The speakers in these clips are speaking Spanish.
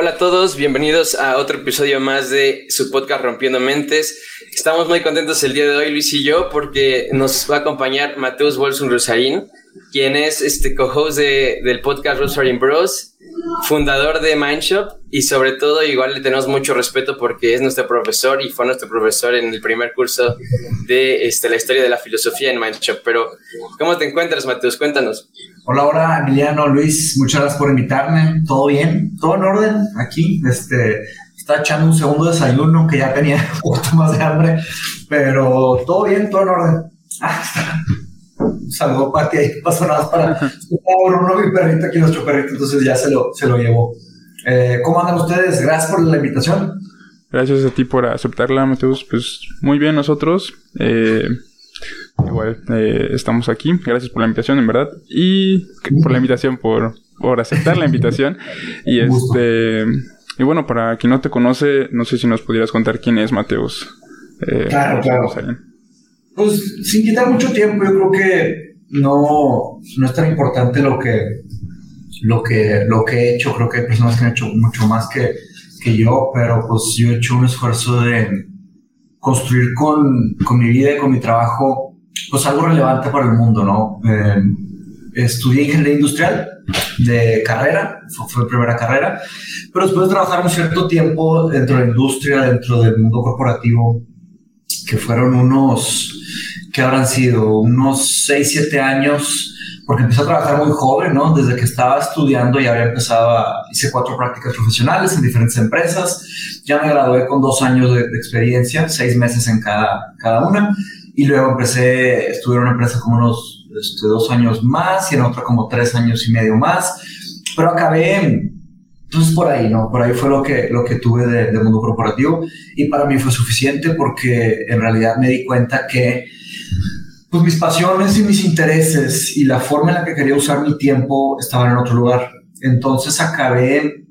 Hola a todos, bienvenidos a otro episodio más de su podcast Rompiendo Mentes. Estamos muy contentos el día de hoy, Luis y yo, porque nos va a acompañar Mateus Bolson Rosarín, quien es este co-host de, del podcast Rosarín Bros, fundador de Mindshop y sobre todo igual le tenemos mucho respeto porque es nuestro profesor y fue nuestro profesor en el primer curso de este, la historia de la filosofía en Mindshop. Pero, ¿cómo te encuentras, Mateus? Cuéntanos. Hola, hola, Emiliano, Luis, muchas gracias por invitarme. ¿Todo bien? ¿Todo en orden? Aquí, este, está echando un segundo desayuno que ya tenía un poquito más de hambre, pero todo bien, todo en orden. Ah, saludó Pati ahí, pasó nada para uno mi perrito aquí, nuestro perrito, entonces ya se lo, se lo llevó. Eh, ¿Cómo andan ustedes? Gracias por la invitación. Gracias a ti por aceptarla, Mateus. Pues muy bien nosotros. Eh, igual eh, estamos aquí. Gracias por la invitación, en verdad. Y por la invitación, por, por aceptar la invitación. Y este... Y bueno, para quien no te conoce, no sé si nos pudieras contar quién es Mateus. claro, claro. Pues sin quitar mucho tiempo, yo creo que no, no es tan importante lo que, lo, que, lo que he hecho. Creo que hay personas que han hecho mucho más que, que yo, pero pues yo he hecho un esfuerzo de construir con, con mi vida y con mi trabajo pues algo relevante para el mundo, ¿no? Eh, estudié ingeniería industrial de carrera, fue, fue, primera carrera, pero después de trabajar un cierto tiempo dentro de la industria, dentro del mundo corporativo, que fueron unos que habrán sido unos 6, 7 años, porque empecé a trabajar muy joven, ¿no? Desde que estaba estudiando ya había empezado, a, hice cuatro prácticas profesionales en diferentes empresas, ya me gradué con dos años de, de experiencia, seis meses en cada, cada una, y luego empecé, estuve en una empresa como unos este, dos años más y en otra como tres años y medio más, pero acabé entonces por ahí, ¿no? Por ahí fue lo que, lo que tuve de, de, mundo corporativo y para mí fue suficiente porque en realidad me di cuenta que pues mis pasiones y mis intereses y la forma en la que quería usar mi tiempo estaban en otro lugar. Entonces acabé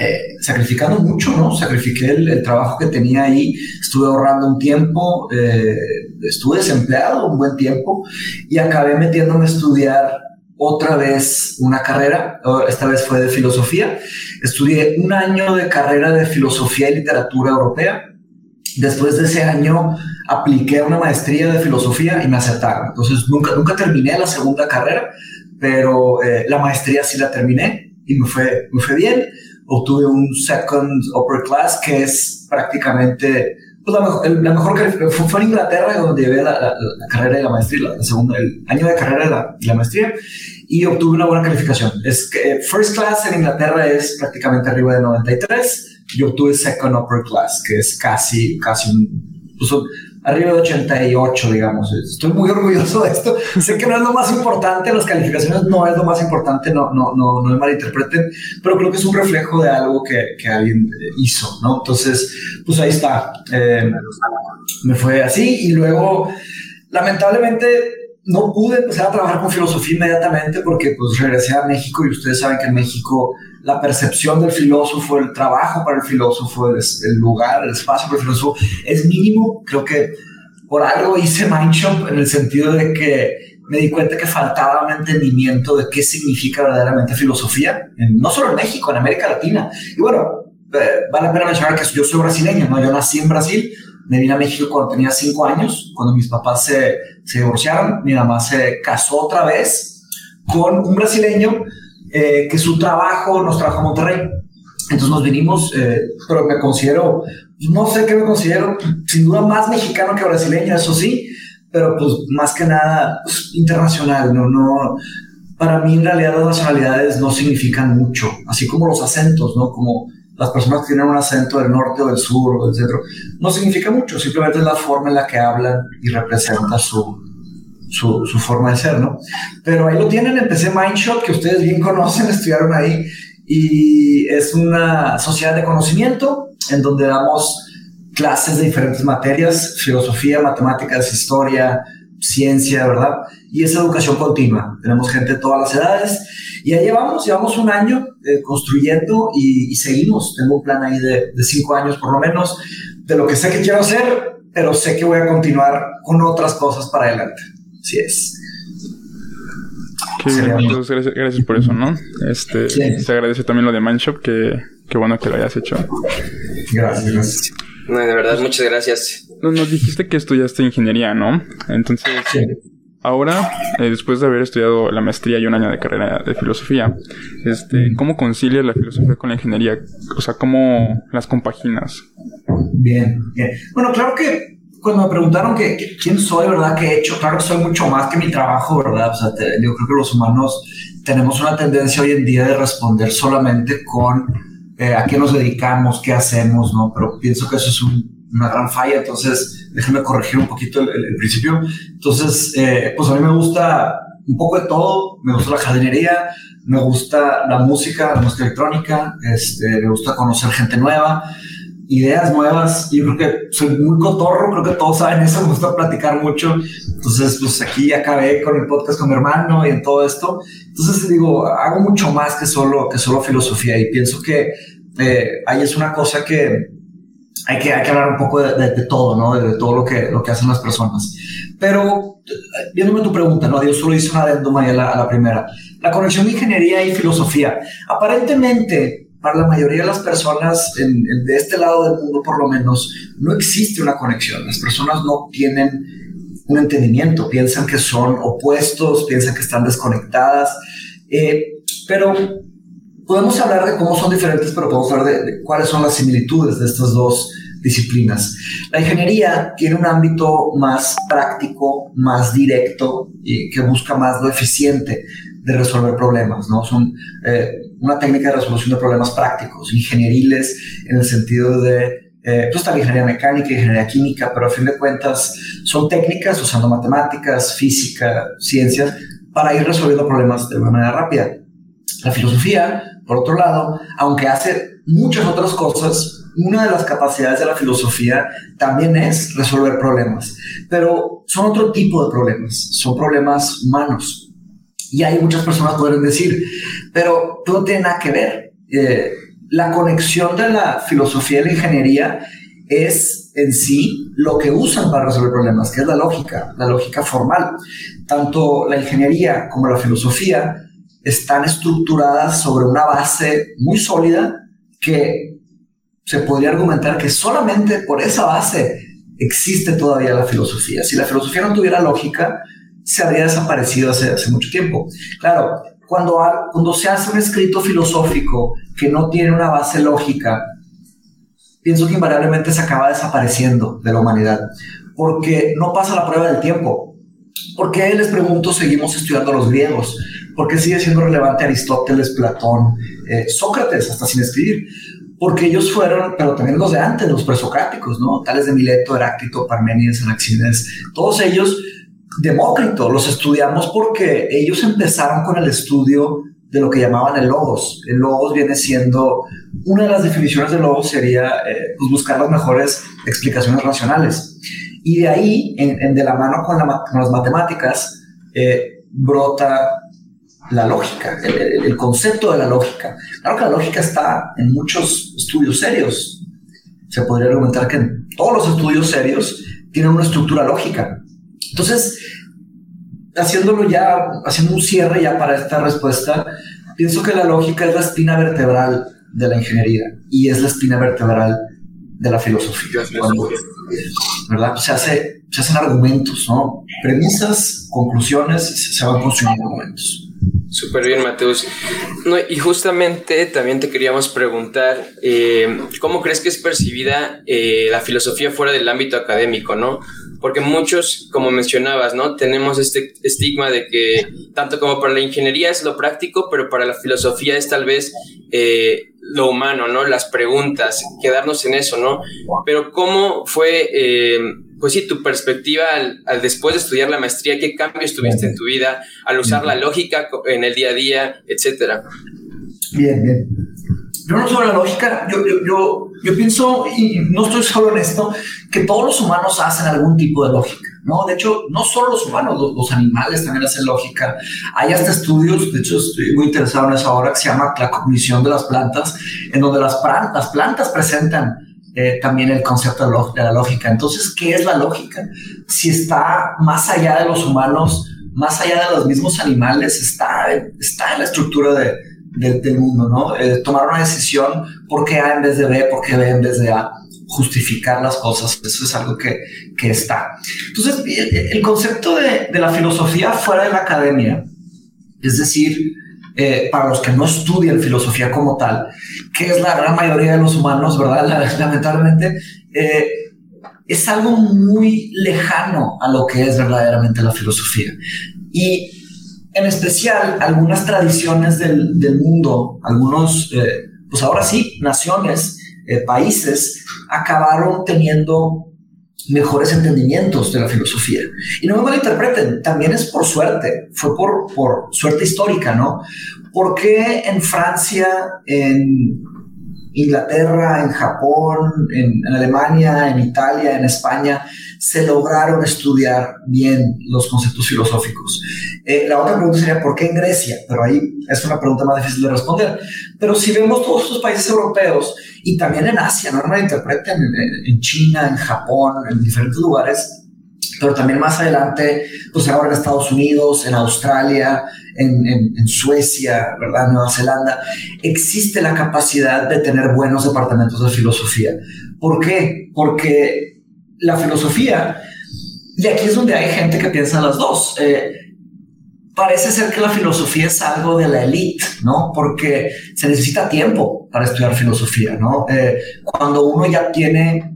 eh, sacrificando mucho, ¿no? Sacrifiqué el, trabajo que tenía ahí, estuve ahorrando un tiempo, eh, estuve desempleado un buen tiempo y acabé metiéndome a estudiar otra vez una carrera, esta vez fue de filosofía. Estudié un año de carrera de filosofía y literatura europea. Después de ese año apliqué una maestría de filosofía y me aceptaron. Entonces nunca, nunca terminé la segunda carrera, pero eh, la maestría sí la terminé y me fue, me fue bien. Obtuve un second upper class que es prácticamente pues la, mejor, la mejor fue, en Inglaterra donde llevé la, carrera y la maestría, el año de carrera y la, la, maestría, y obtuve una buena calificación. Es que eh, first class en Inglaterra es prácticamente arriba de 93, y obtuve second upper class, que es casi, casi un, pues, arriba de 88, digamos. Estoy muy orgulloso de esto. sé que no es lo más importante, las calificaciones no es lo más importante, no, no, no, no me malinterpreten, pero creo que es un reflejo de algo que, que alguien hizo, ¿no? Entonces, pues ahí está. Eh, me fue así y luego, lamentablemente, no pude empezar a trabajar con filosofía inmediatamente porque pues regresé a México y ustedes saben que en México la percepción del filósofo, el trabajo para el filósofo, el, lugar, el espacio para el filósofo es mínimo. Creo que por algo hice Mindshop en el sentido de que me di cuenta que faltaba un entendimiento de qué significa verdaderamente filosofía, no solo en México, en América Latina. Y bueno, eh, vale la pena mencionar que yo soy brasileño, ¿no? Yo nací en Brasil, me vine a México cuando tenía cinco años, cuando mis papás se, se divorciaron, mi mamá se casó otra vez con un brasileño eh, que su trabajo nos trajo a Monterrey. Entonces nos vinimos, eh, pero me considero, no sé qué me considero, sin duda más mexicano que brasileño, eso sí, pero pues más que nada pues, internacional, no, no, para mí en realidad las nacionalidades no significan mucho, así como los acentos, ¿no? Como las personas que tienen un acento del norte o del sur o del centro, no significa mucho, simplemente es la forma en la que hablan y representa su, su, su, forma de ser, ¿no? Pero ahí lo tienen, empecé Mindshot, que ustedes bien conocen, estudiaron ahí, y es una sociedad de conocimiento en donde damos clases de diferentes materias, filosofía, matemáticas, historia, ciencia, ¿verdad? Y es educación continua. Tenemos gente de todas las edades y ahí llevamos, llevamos un año eh, construyendo y, y, seguimos. Tengo un plan ahí de, de cinco años por lo menos de lo que sé que quiero hacer, pero sé que voy a continuar con otras cosas para adelante. Así es. gracias, por eso, ¿no? Este, Se agradece también lo de Mindshop, que, que bueno que lo hayas hecho. Gracias, No, de verdad, muchas gracias. Nos dijiste que estudiaste ingeniería, ¿no? Entonces, ahora, eh, después de haber estudiado la maestría y un año de carrera de filosofía, este, ¿cómo concilias la filosofía con la ingeniería? O sea, ¿cómo las compaginas? Bien, bien. Bueno, claro que cuando me preguntaron que, quién soy, ¿verdad? ¿Qué he hecho? Claro que soy mucho más que mi trabajo, ¿verdad? O sea, yo creo que los humanos tenemos una tendencia hoy en día de responder solamente con eh, a qué nos dedicamos, qué hacemos, ¿no? Pero pienso que eso es una gran falla, entonces déjenme corregir un poquito el, principio. Entonces, eh, pues a mí me gusta un poco de todo, me gusta la jardinería, me gusta la música, la música electrónica, este, me gusta conocer gente nueva ideas nuevas. Yo creo que soy muy cotorro, creo que todos saben eso, me gusta platicar mucho. Entonces, pues aquí acabé con el podcast con mi hermano y en todo esto. Entonces, digo, hago mucho más que solo, que solo filosofía y pienso que eh, ahí es una cosa que hay que, hay que hablar un poco de, todo, ¿no? De, todo lo que, lo que hacen las personas. Pero, viéndome tu pregunta, ¿no? Yo solo hice una adendum ahí a la, a la primera. La conexión de ingeniería y filosofía. Aparentemente, para la mayoría de las personas de este lado del mundo por lo menos no existe una conexión. Las personas no tienen un entendimiento, piensan que son opuestos, piensan que están desconectadas, eh, pero podemos hablar de cómo son diferentes, pero podemos hablar de, cuáles son las similitudes de estas dos disciplinas. La ingeniería tiene un ámbito más práctico, más directo y que busca más lo eficiente de resolver problemas, ¿no? Son eh, una técnica de resolución de problemas prácticos, ingenieriles, en el sentido de, eh, pues está la ingeniería mecánica, ingeniería química, pero a fin de cuentas son técnicas usando matemáticas, física, ciencias, para ir resolviendo problemas de una manera rápida. La filosofía, por otro lado, aunque hace muchas otras cosas, una de las capacidades de la filosofía también es resolver problemas, pero son otro tipo de problemas, son problemas humanos, y hay muchas personas que pueden decir, pero no tiene nada que ver. Eh, la conexión de la filosofía y la ingeniería es en sí lo que usan para resolver problemas, que es la lógica, la lógica formal. Tanto la ingeniería como la filosofía están estructuradas sobre una base muy sólida que se podría argumentar que solamente por esa base existe todavía la filosofía. Si la filosofía no tuviera lógica, se habría desaparecido hace, hace mucho tiempo. Claro, cuando, cuando se hace un escrito filosófico que no tiene una base lógica, pienso que invariablemente se acaba desapareciendo de la humanidad, porque no pasa la prueba del tiempo. ¿Por qué, les pregunto, seguimos estudiando los griegos? ¿Por qué sigue siendo relevante Aristóteles, Platón, eh, Sócrates, hasta sin escribir? Porque ellos fueron, pero también los de antes, los presocráticos, ¿no? Tales de Mileto, Heráclito, Parménides, Anaximenes, todos ellos Demócrito, los estudiamos porque ellos empezaron con el estudio de lo que llamaban el logos. El logos viene siendo, una de las definiciones de logos sería eh, pues, buscar las mejores explicaciones racionales. Y de ahí, en, de la mano con, las matemáticas, eh, brota la lógica, el, el, concepto de la lógica. Claro que la lógica está en muchos estudios serios. Se podría argumentar que en todos los estudios serios tienen una estructura lógica. Entonces, haciéndolo ya, haciendo un cierre ya para esta respuesta, pienso que la lógica es la espina vertebral de la ingeniería y es la espina vertebral de la filosofía. ¿verdad? Se, hace, se hacen argumentos, ¿no? Premisas, conclusiones, se van construyendo argumentos. Súper bien, Mateus. Y justamente también te queríamos preguntar, eh, ¿cómo crees que es percibida eh, la filosofía fuera del ámbito académico, no? porque muchos, como mencionabas, ¿no? Tenemos este estigma de que tanto como para la ingeniería es lo práctico, pero para la filosofía es tal vez eh, lo humano, ¿no? Las preguntas, quedarnos en eso, ¿no? Pero ¿cómo fue, eh, pues sí, tu perspectiva al, después de estudiar la maestría? ¿Qué cambios tuviste en tu vida al usar la lógica en el día a día, etcétera? Bien, bien. Yo no sobre la lógica, yo, yo, yo, yo, pienso, y no estoy solo en esto, que todos los humanos hacen algún tipo de lógica, ¿no? De hecho, no solo los humanos, los, animales también hacen lógica. Hay hasta estudios, de hecho estoy muy interesado en eso ahora, que se llama la cognición de las plantas, en donde las, plantas, presentan eh, también el concepto de, la lógica. Entonces, ¿qué es la lógica? Si está más allá de los humanos, más allá de los mismos animales, está, está en la estructura de, del mundo, ¿no? Eh, tomar una decisión, ¿por qué A en vez de B? ¿Por qué B en vez de A? Justificar las cosas, eso es algo que, que está. Entonces, el, concepto de, de, la filosofía fuera de la academia, es decir, eh, para los que no estudian filosofía como tal, que es la gran mayoría de los humanos, ¿verdad? Lamentablemente, eh, es algo muy lejano a lo que es verdaderamente la filosofía. Y en especial algunas tradiciones del, del mundo, algunos, eh, pues ahora sí, naciones, eh, países, acabaron teniendo mejores entendimientos de la filosofía. Y no me malinterpreten, también es por suerte, fue por, por suerte histórica, ¿no? Porque en Francia, en Inglaterra, en Japón, en, Alemania, en Italia, en España, se lograron estudiar bien los conceptos filosóficos. Eh, la otra pregunta sería, ¿por qué en Grecia? Pero ahí es una pregunta más difícil de responder. Pero si vemos todos estos países europeos y también en Asia, no me interpreten, en, en China, en Japón, en diferentes lugares, pero también más adelante, pues ahora en Estados Unidos, en Australia, en, Suecia, ¿verdad? Nueva Zelanda, existe la capacidad de tener buenos departamentos de filosofía. ¿Por qué? Porque la filosofía, y aquí es donde hay gente que piensa las dos, eh, parece ser que la filosofía es algo de la élite, ¿no? Porque se necesita tiempo para estudiar filosofía, ¿no? Eh, cuando uno ya tiene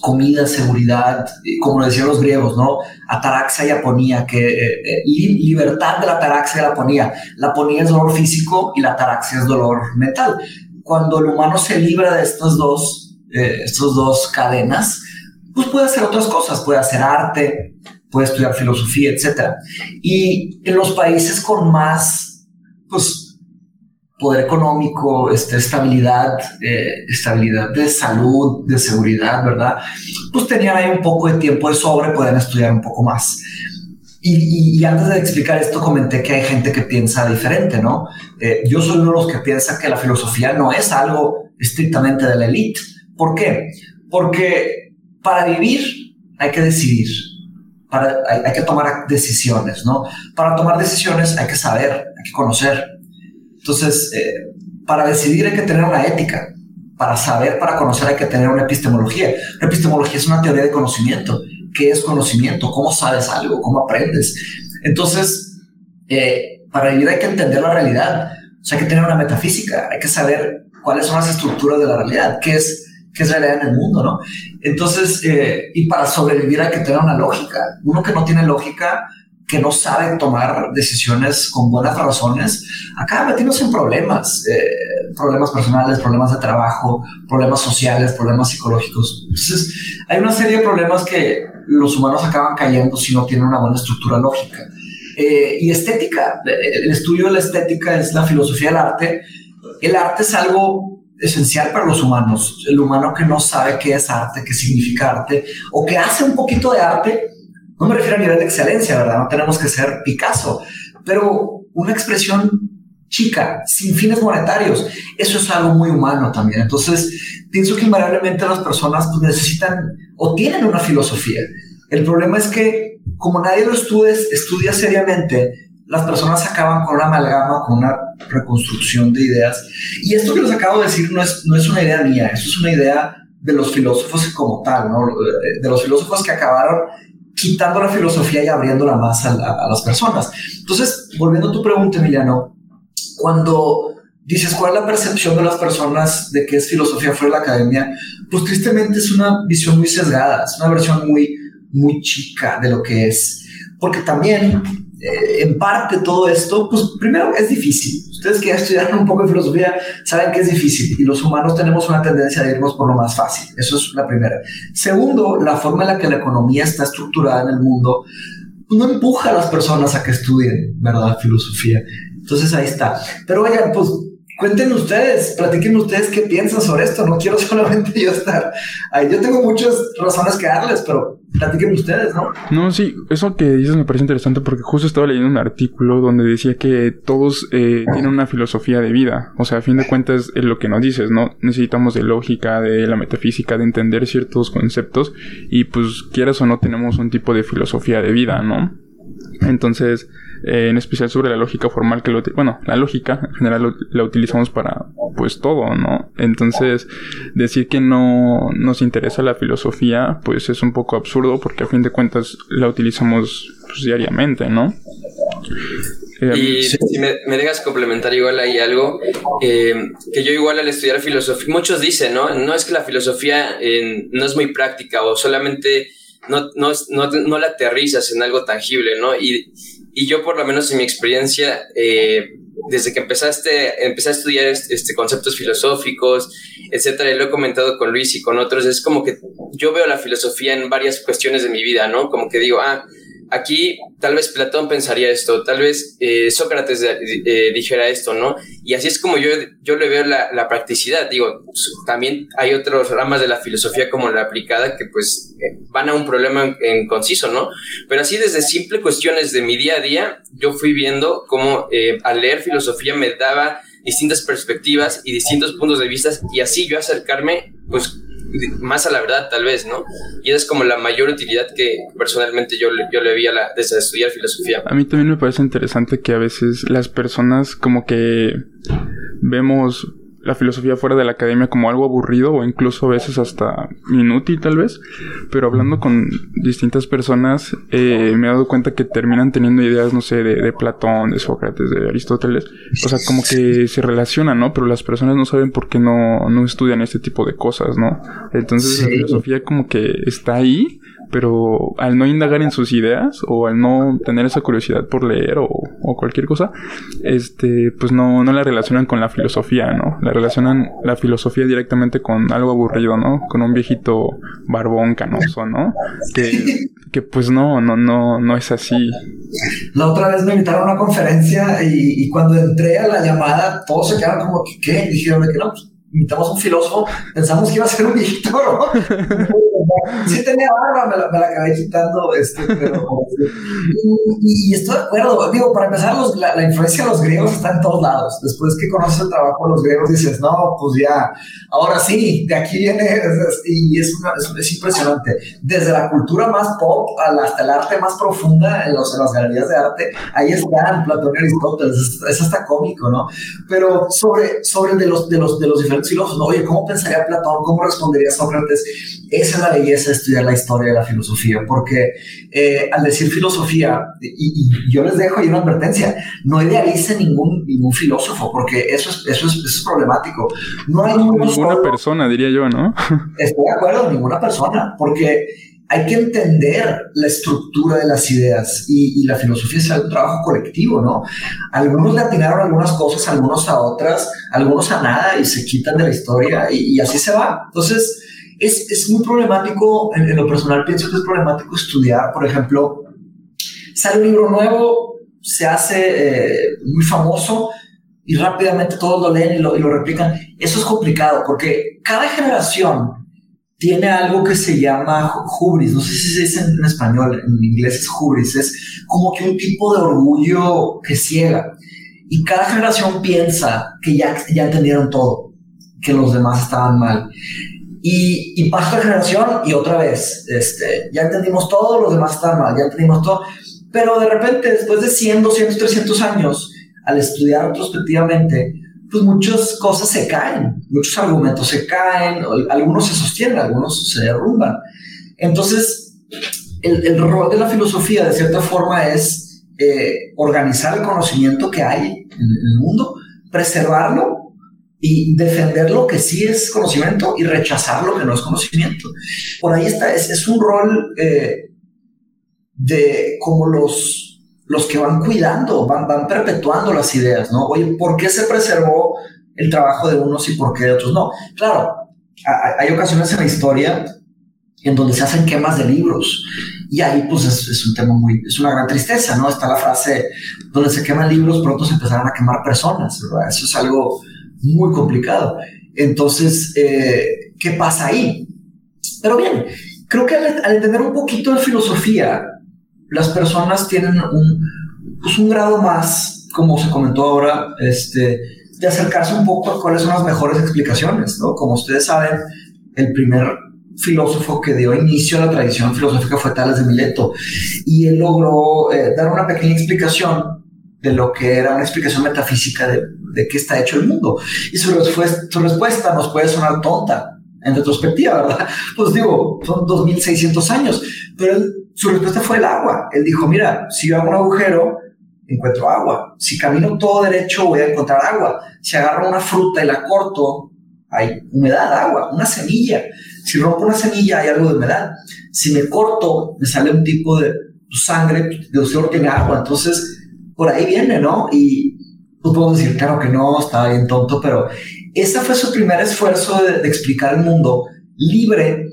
comida, seguridad, como lo decían los griegos, ¿no? Ataraxia y aponía, que eh, eh, libertad de la ataraxia y la aponía. La aponía es dolor físico y la ataraxia es dolor mental. Cuando el humano se libra de estos dos, eh, estos dos cadenas, pues puede hacer otras cosas, puede hacer arte, puede estudiar filosofía, etc. Y en los países con más, pues, poder económico, este, estabilidad, eh, estabilidad de salud, de seguridad, ¿verdad? Pues tenían ahí un poco de tiempo de sobre, pueden estudiar un poco más. Y, antes de explicar esto, comenté que hay gente que piensa diferente, ¿no? Eh, yo soy uno de los que piensa que la filosofía no es algo estrictamente de la élite. ¿Por qué? Porque para vivir hay que decidir, para, hay, hay que tomar decisiones, ¿no? Para tomar decisiones hay que saber, hay que conocer, entonces, eh, para decidir hay que tener una ética. Para saber, para conocer hay que tener una epistemología. La epistemología es una teoría de conocimiento. ¿Qué es conocimiento? ¿Cómo sabes algo? ¿Cómo aprendes? Entonces, eh, para vivir hay que entender la realidad. O sea, hay que tener una metafísica. Hay que saber cuáles son las estructuras de la realidad. ¿Qué es, qué es realidad en el mundo? ¿no? Entonces, eh, y para sobrevivir hay que tener una lógica. Uno que no tiene lógica que no sabe tomar decisiones con buenas razones, acaba metiéndose en problemas, eh, problemas personales, problemas de trabajo, problemas sociales, problemas psicológicos. Entonces, hay una serie de problemas que los humanos acaban cayendo si no tienen una buena estructura lógica. Eh, y estética, el estudio de la estética es la filosofía del arte. El arte es algo esencial para los humanos. El humano que no sabe qué es arte, qué significa arte, o que hace un poquito de arte, no me refiero a nivel de excelencia, ¿verdad? No tenemos que ser Picasso, pero una expresión chica, sin fines monetarios. Eso es algo muy humano también. Entonces, pienso que invariablemente las personas pues, necesitan o tienen una filosofía. El problema es que, como nadie lo estudia, estudia seriamente, las personas acaban con una amalgama, con una reconstrucción de ideas. Y esto que les acabo de decir no es, no es una idea mía, eso es una idea de los filósofos como tal, ¿no? de los filósofos que acabaron quitando la filosofía y abriéndola más a, las personas. Entonces, volviendo a tu pregunta, Emiliano, cuando dices cuál es la percepción de las personas de qué es filosofía fuera de la academia, pues tristemente es una visión muy sesgada, es una versión muy, muy chica de lo que es. Porque también eh, en parte todo esto, pues primero es difícil. Ustedes que estudiaron un poco de filosofía saben que es difícil y los humanos tenemos una tendencia a irnos por lo más fácil. Eso es la primera. Segundo, la forma en la que la economía está estructurada en el mundo pues, no empuja a las personas a que estudien, ¿verdad? Filosofía. Entonces ahí está. Pero oigan, pues cuenten ustedes, platiquen ustedes qué piensan sobre esto. No quiero solamente yo estar ahí. Yo tengo muchas razones que darles, pero platiquen ustedes, ¿no? No, sí, eso que dices me parece interesante porque justo estaba leyendo un artículo donde decía que todos eh, tienen una filosofía de vida. O sea, a fin de cuentas es lo que nos dices, ¿no? Necesitamos de lógica, de la metafísica, de entender ciertos conceptos y pues quieras o no tenemos un tipo de filosofía de vida, ¿no? Entonces, eh, en especial sobre la lógica formal que lo... Bueno, la lógica en general la utilizamos para pues todo, ¿no? Entonces, decir que no nos interesa la filosofía, pues es un poco absurdo porque a fin de cuentas la utilizamos pues, diariamente, ¿no? Eh, y si me, dejas complementar igual ahí algo, eh, que yo igual al estudiar filosofía, muchos dicen, ¿no? No es que la filosofía no es muy práctica o solamente no, no, no, no, la aterrizas en algo tangible, ¿no? Y, y yo por lo menos en mi experiencia, eh, desde que empezaste, empecé a estudiar este, conceptos filosóficos, etcétera, y lo he comentado con Luis y con otros, es como que yo veo la filosofía en varias cuestiones de mi vida, ¿no? Como que digo, ah, aquí tal vez Platón pensaría esto, tal vez eh, Sócrates eh, dijera esto, ¿no? Y así es como yo, yo le veo la, la, practicidad. Digo, también hay otras ramas de la filosofía como la aplicada que pues eh, van a un problema en, conciso, ¿no? Pero así desde simple cuestiones de mi día a día, yo fui viendo cómo al leer filosofía me daba distintas perspectivas y distintos puntos de vista y así yo acercarme pues más a la verdad, tal vez, ¿no? Y esa es como la mayor utilidad que personalmente yo, yo le vi a la, desde estudiar filosofía. A mí también me parece interesante que a veces las personas como que vemos la filosofía fuera de la academia como algo aburrido o incluso a veces hasta inútil tal vez, pero hablando con distintas personas eh, me he dado cuenta que terminan teniendo ideas, no sé, de, Platón, de Sócrates, de Aristóteles, o sea, como que se relacionan, ¿no? Pero las personas no saben por qué no, no estudian este tipo de cosas, ¿no? Entonces la filosofía como que está ahí, pero al no indagar en sus ideas o al no tener esa curiosidad por leer o, cualquier cosa, este, pues no, no la relacionan con la filosofía, ¿no? La relacionan la filosofía directamente con algo aburrido, ¿no? Con un viejito barbón canoso, ¿no? Que, que pues no, no, no, no es así. La otra vez me invitaron a una conferencia y, cuando entré a la llamada, todos se quedaron como, ¿qué? Y dijeron que no, pues, invitamos a un filósofo, pensamos que iba a ser un viejito, ¿no? sí tenía barba, me la, me la acabé quitando, este, pero... Y, y, estoy de acuerdo, digo, para empezar, los, la, influencia de los griegos está en todos lados. Después que conoces el trabajo de los griegos, dices, no, pues ya, ahora sí, de aquí viene, y es, es, impresionante. Desde la cultura más pop hasta el arte más profunda en, los, en las galerías de arte, ahí están Platón y Aristóteles, es, hasta cómico, ¿no? Pero sobre, sobre de los, de los, de los diferentes filósofos, oye, ¿cómo pensaría Platón? ¿Cómo respondería Sócrates? Esa es la belleza de estudiar la historia de la filosofía, porque eh, al decir filosofía, y, yo les dejo ahí una advertencia, no idealice ningún, ningún filósofo, porque eso es, eso es, eso es problemático. No hay ninguna persona, diría yo, ¿no? Estoy de acuerdo, ninguna persona, porque hay que entender la estructura de las ideas y, la filosofía es un trabajo colectivo, ¿no? Algunos le atinaron algunas cosas, algunos a otras, algunos a nada y se quitan de la historia y, así se va. Entonces, es, es muy problemático, en, lo personal pienso que es problemático estudiar, por ejemplo, sale un libro nuevo, se hace eh, muy famoso y rápidamente todos lo leen y lo, y lo replican. Eso es complicado porque cada generación tiene algo que se llama hubris, no sé si se dice en español, en inglés es hubris, es como que un tipo de orgullo que ciega. Y cada generación piensa que ya, ya entendieron todo, que los demás estaban mal. Y, y pasa la generación y otra vez, este, ya entendimos todo, los demás estaban mal, ya entendimos todo. Pero de repente, después de 100, 200, 300 años, al estudiar retrospectivamente, pues muchas cosas se caen, muchos argumentos se caen, algunos se sostienen, algunos se derrumban. Entonces, el, rol de la filosofía, de cierta forma, es eh, organizar el conocimiento que hay en, el mundo, preservarlo y defender lo que sí es conocimiento y rechazar lo que no es conocimiento. Por ahí está, es, es un rol eh, de como los los que van cuidando, van, van perpetuando las ideas, ¿no? Oye, ¿por qué se preservó el trabajo de unos y por qué de otros no? Claro, hay ocasiones en la historia en donde se hacen quemas de libros y ahí pues es, un tema muy, es una gran tristeza, ¿no? Está la frase, donde se queman libros, pronto se empezarán a quemar personas, ¿verdad? Eso es algo muy complicado. Entonces, eh, ¿qué pasa ahí? Pero bien, creo que al, entender un poquito de filosofía, las personas tienen un, pues un grado más, como se comentó ahora, este, de acercarse un poco a cuáles son las mejores explicaciones, ¿no? Como ustedes saben, el primer filósofo que dio inicio a la tradición filosófica fue Tales de Mileto y él logró eh, dar una pequeña explicación de lo que era una explicación metafísica de, de qué está hecho el mundo. Y su, su respuesta nos puede sonar tonta en retrospectiva, ¿verdad? Pues digo, son 2600 años, pero su respuesta fue el agua. Él dijo, mira, si yo hago un agujero, encuentro agua. Si camino todo derecho, voy a encontrar agua. Si agarro una fruta y la corto, hay humedad, agua, una semilla. Si rompo una semilla, hay algo de humedad. Si me corto, me sale un tipo de sangre, de usted tiene agua. Entonces, por ahí viene, ¿no? Y pues podemos decir, claro que no, estaba bien tonto, pero ese fue su primer esfuerzo de, explicar el mundo libre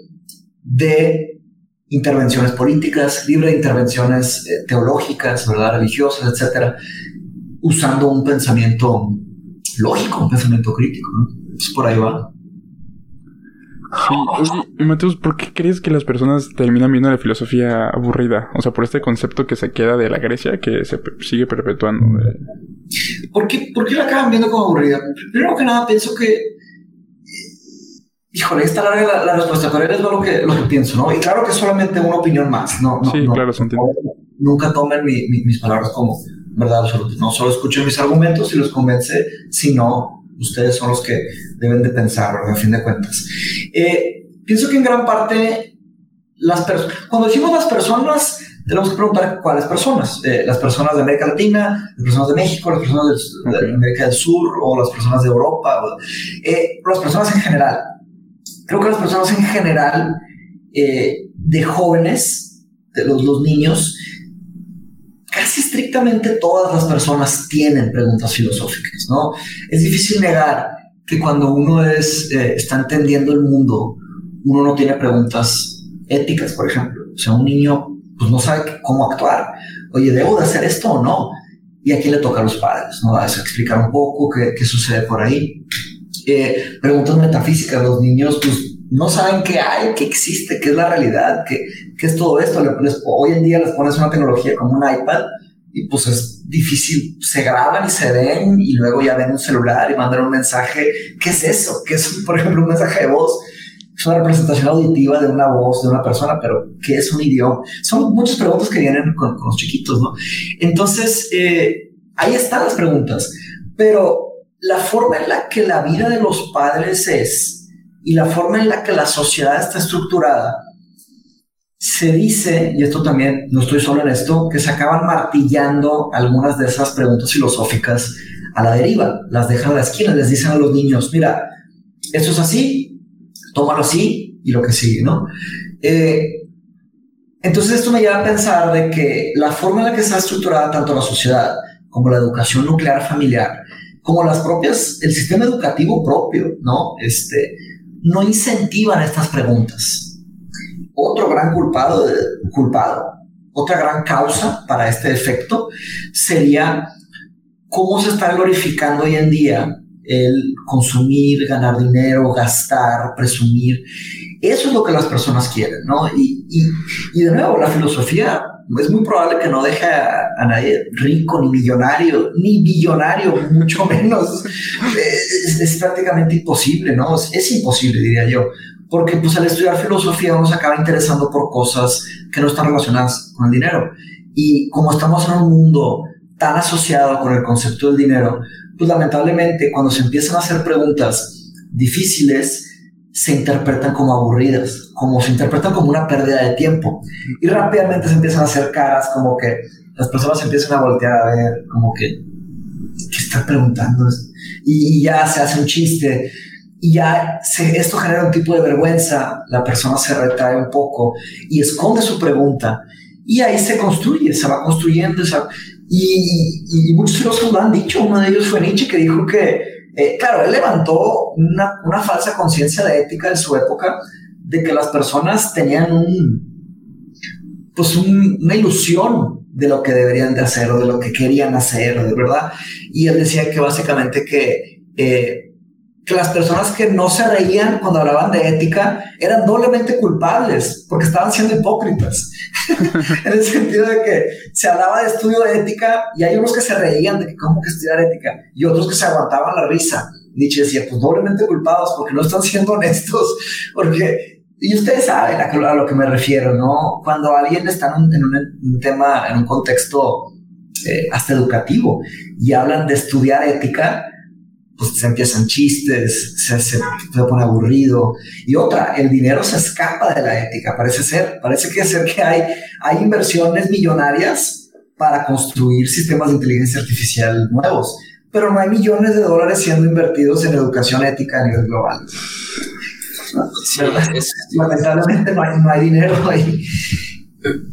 de intervenciones políticas, libre de intervenciones eh, teológicas, ¿verdad? religiosas, etcétera, usando un pensamiento lógico, un pensamiento crítico. ¿no? Pues por ahí va. Sí, oye, Mateus, ¿por qué crees que las personas terminan viendo la filosofía aburrida? O sea, por este concepto que se queda de la Grecia, que se sigue perpetuando. ¿Por, qué, ¿Por qué la acaban viendo como aburrida? Primero que nada, pienso que. Híjole, está larga la, respuesta, pero es lo que, lo que pienso, ¿no? Y claro que es solamente una opinión más, ¿no? sí, claro, se entiende. Nunca tomen mis palabras como verdad absoluta. No solo escuchen mis argumentos y los convence, sino ustedes son los que deben de pensar, ¿verdad? A fin de cuentas. Eh, pienso que en gran parte, las personas, cuando decimos las personas, tenemos que preguntar cuáles personas. Eh, las personas de América Latina, las personas de México, las personas de América del Sur o las personas de Europa, eh, las personas en general. Creo que las personas en general de jóvenes, de los, los niños, casi estrictamente todas las personas tienen preguntas filosóficas, ¿no? Es difícil negar que cuando uno es, eh, está entendiendo el mundo, uno no tiene preguntas éticas, por ejemplo. O sea, un niño pues no sabe cómo actuar. Oye, ¿debo de hacer esto o no? Y aquí le toca a los padres, ¿no? A explicar un poco qué, qué sucede por ahí. Eh, preguntas metafísicas, los niños pues no saben qué hay, qué existe, qué es la realidad, qué, qué es todo esto. hoy en día les pones una tecnología como un iPad y pues es difícil, se graban y se ven y luego ya ven un celular y mandan un mensaje. ¿Qué es eso? ¿Qué es, por ejemplo, un mensaje de voz? Es una representación auditiva de una voz de una persona, pero ¿qué es un idioma? Son muchas preguntas que vienen con, los chiquitos, ¿no? Entonces, eh, ahí están las preguntas, pero la forma en la que la vida de los padres es y la forma en la que la sociedad está estructurada, se dice, y esto también, no estoy solo en esto, que se acaban martillando algunas de esas preguntas filosóficas a la deriva, las dejan a la esquina, les dicen a los niños, mira, esto es así, tómalo así y lo que sigue, ¿no? Eh, entonces esto me lleva a pensar de que la forma en la que está estructurada tanto la sociedad como la educación nuclear familiar, como las propias, el sistema educativo propio, ¿no? Este, no incentivan estas preguntas. Otro gran culpado, culpado, otra gran causa para este efecto sería cómo se está glorificando hoy en día el consumir, ganar dinero, gastar, presumir. Eso es lo que las personas quieren, ¿no? Y, y, de nuevo, la filosofía es muy probable que no deje a, nadie rico, ni millonario, ni billonario, mucho menos. Es, prácticamente imposible, ¿no? Es, imposible, diría yo. Porque pues al estudiar filosofía uno se acaba interesando por cosas que no están relacionadas con el dinero. Y como estamos en un mundo tan asociado con el concepto del dinero, pues lamentablemente cuando se empiezan a hacer preguntas difíciles, se interpretan como aburridas, como se interpretan como una pérdida de tiempo. Y rápidamente se empiezan a hacer caras como que las personas se empiezan a voltear a ver, como que, ¿qué está preguntando? Y, ya se hace un chiste. Y ya se, esto genera un tipo de vergüenza, la persona se retrae un poco y esconde su pregunta. Y ahí se construye, se va construyendo. y, y, muchos filósofos lo han dicho. Uno de ellos fue Nietzsche, que dijo que eh, claro, él levantó una, una falsa conciencia de ética en su época de que las personas tenían un, pues una ilusión de lo que deberían de hacer o de lo que querían hacer, de verdad. Y él decía que básicamente que eh, que las personas que no se reían cuando hablaban de ética eran doblemente culpables porque estaban siendo hipócritas. en el sentido de que se hablaba de estudio de ética y hay unos que se reían de que cómo estudiar ética y otros que se aguantaban la risa. Nietzsche decía, pues doblemente culpados porque no están siendo honestos, porque y ustedes saben a, lo que me refiero, ¿no? Cuando alguien está en un, tema, en un contexto eh, hasta educativo y hablan de estudiar ética, pues se empiezan chistes, se, se, pone aburrido. Y otra, el dinero se escapa de la ética, parece ser. Parece que ser que hay, hay inversiones millonarias para construir sistemas de inteligencia artificial nuevos, pero no hay millones de dólares siendo invertidos en educación ética a nivel global. Lamentablemente no hay, dinero ahí.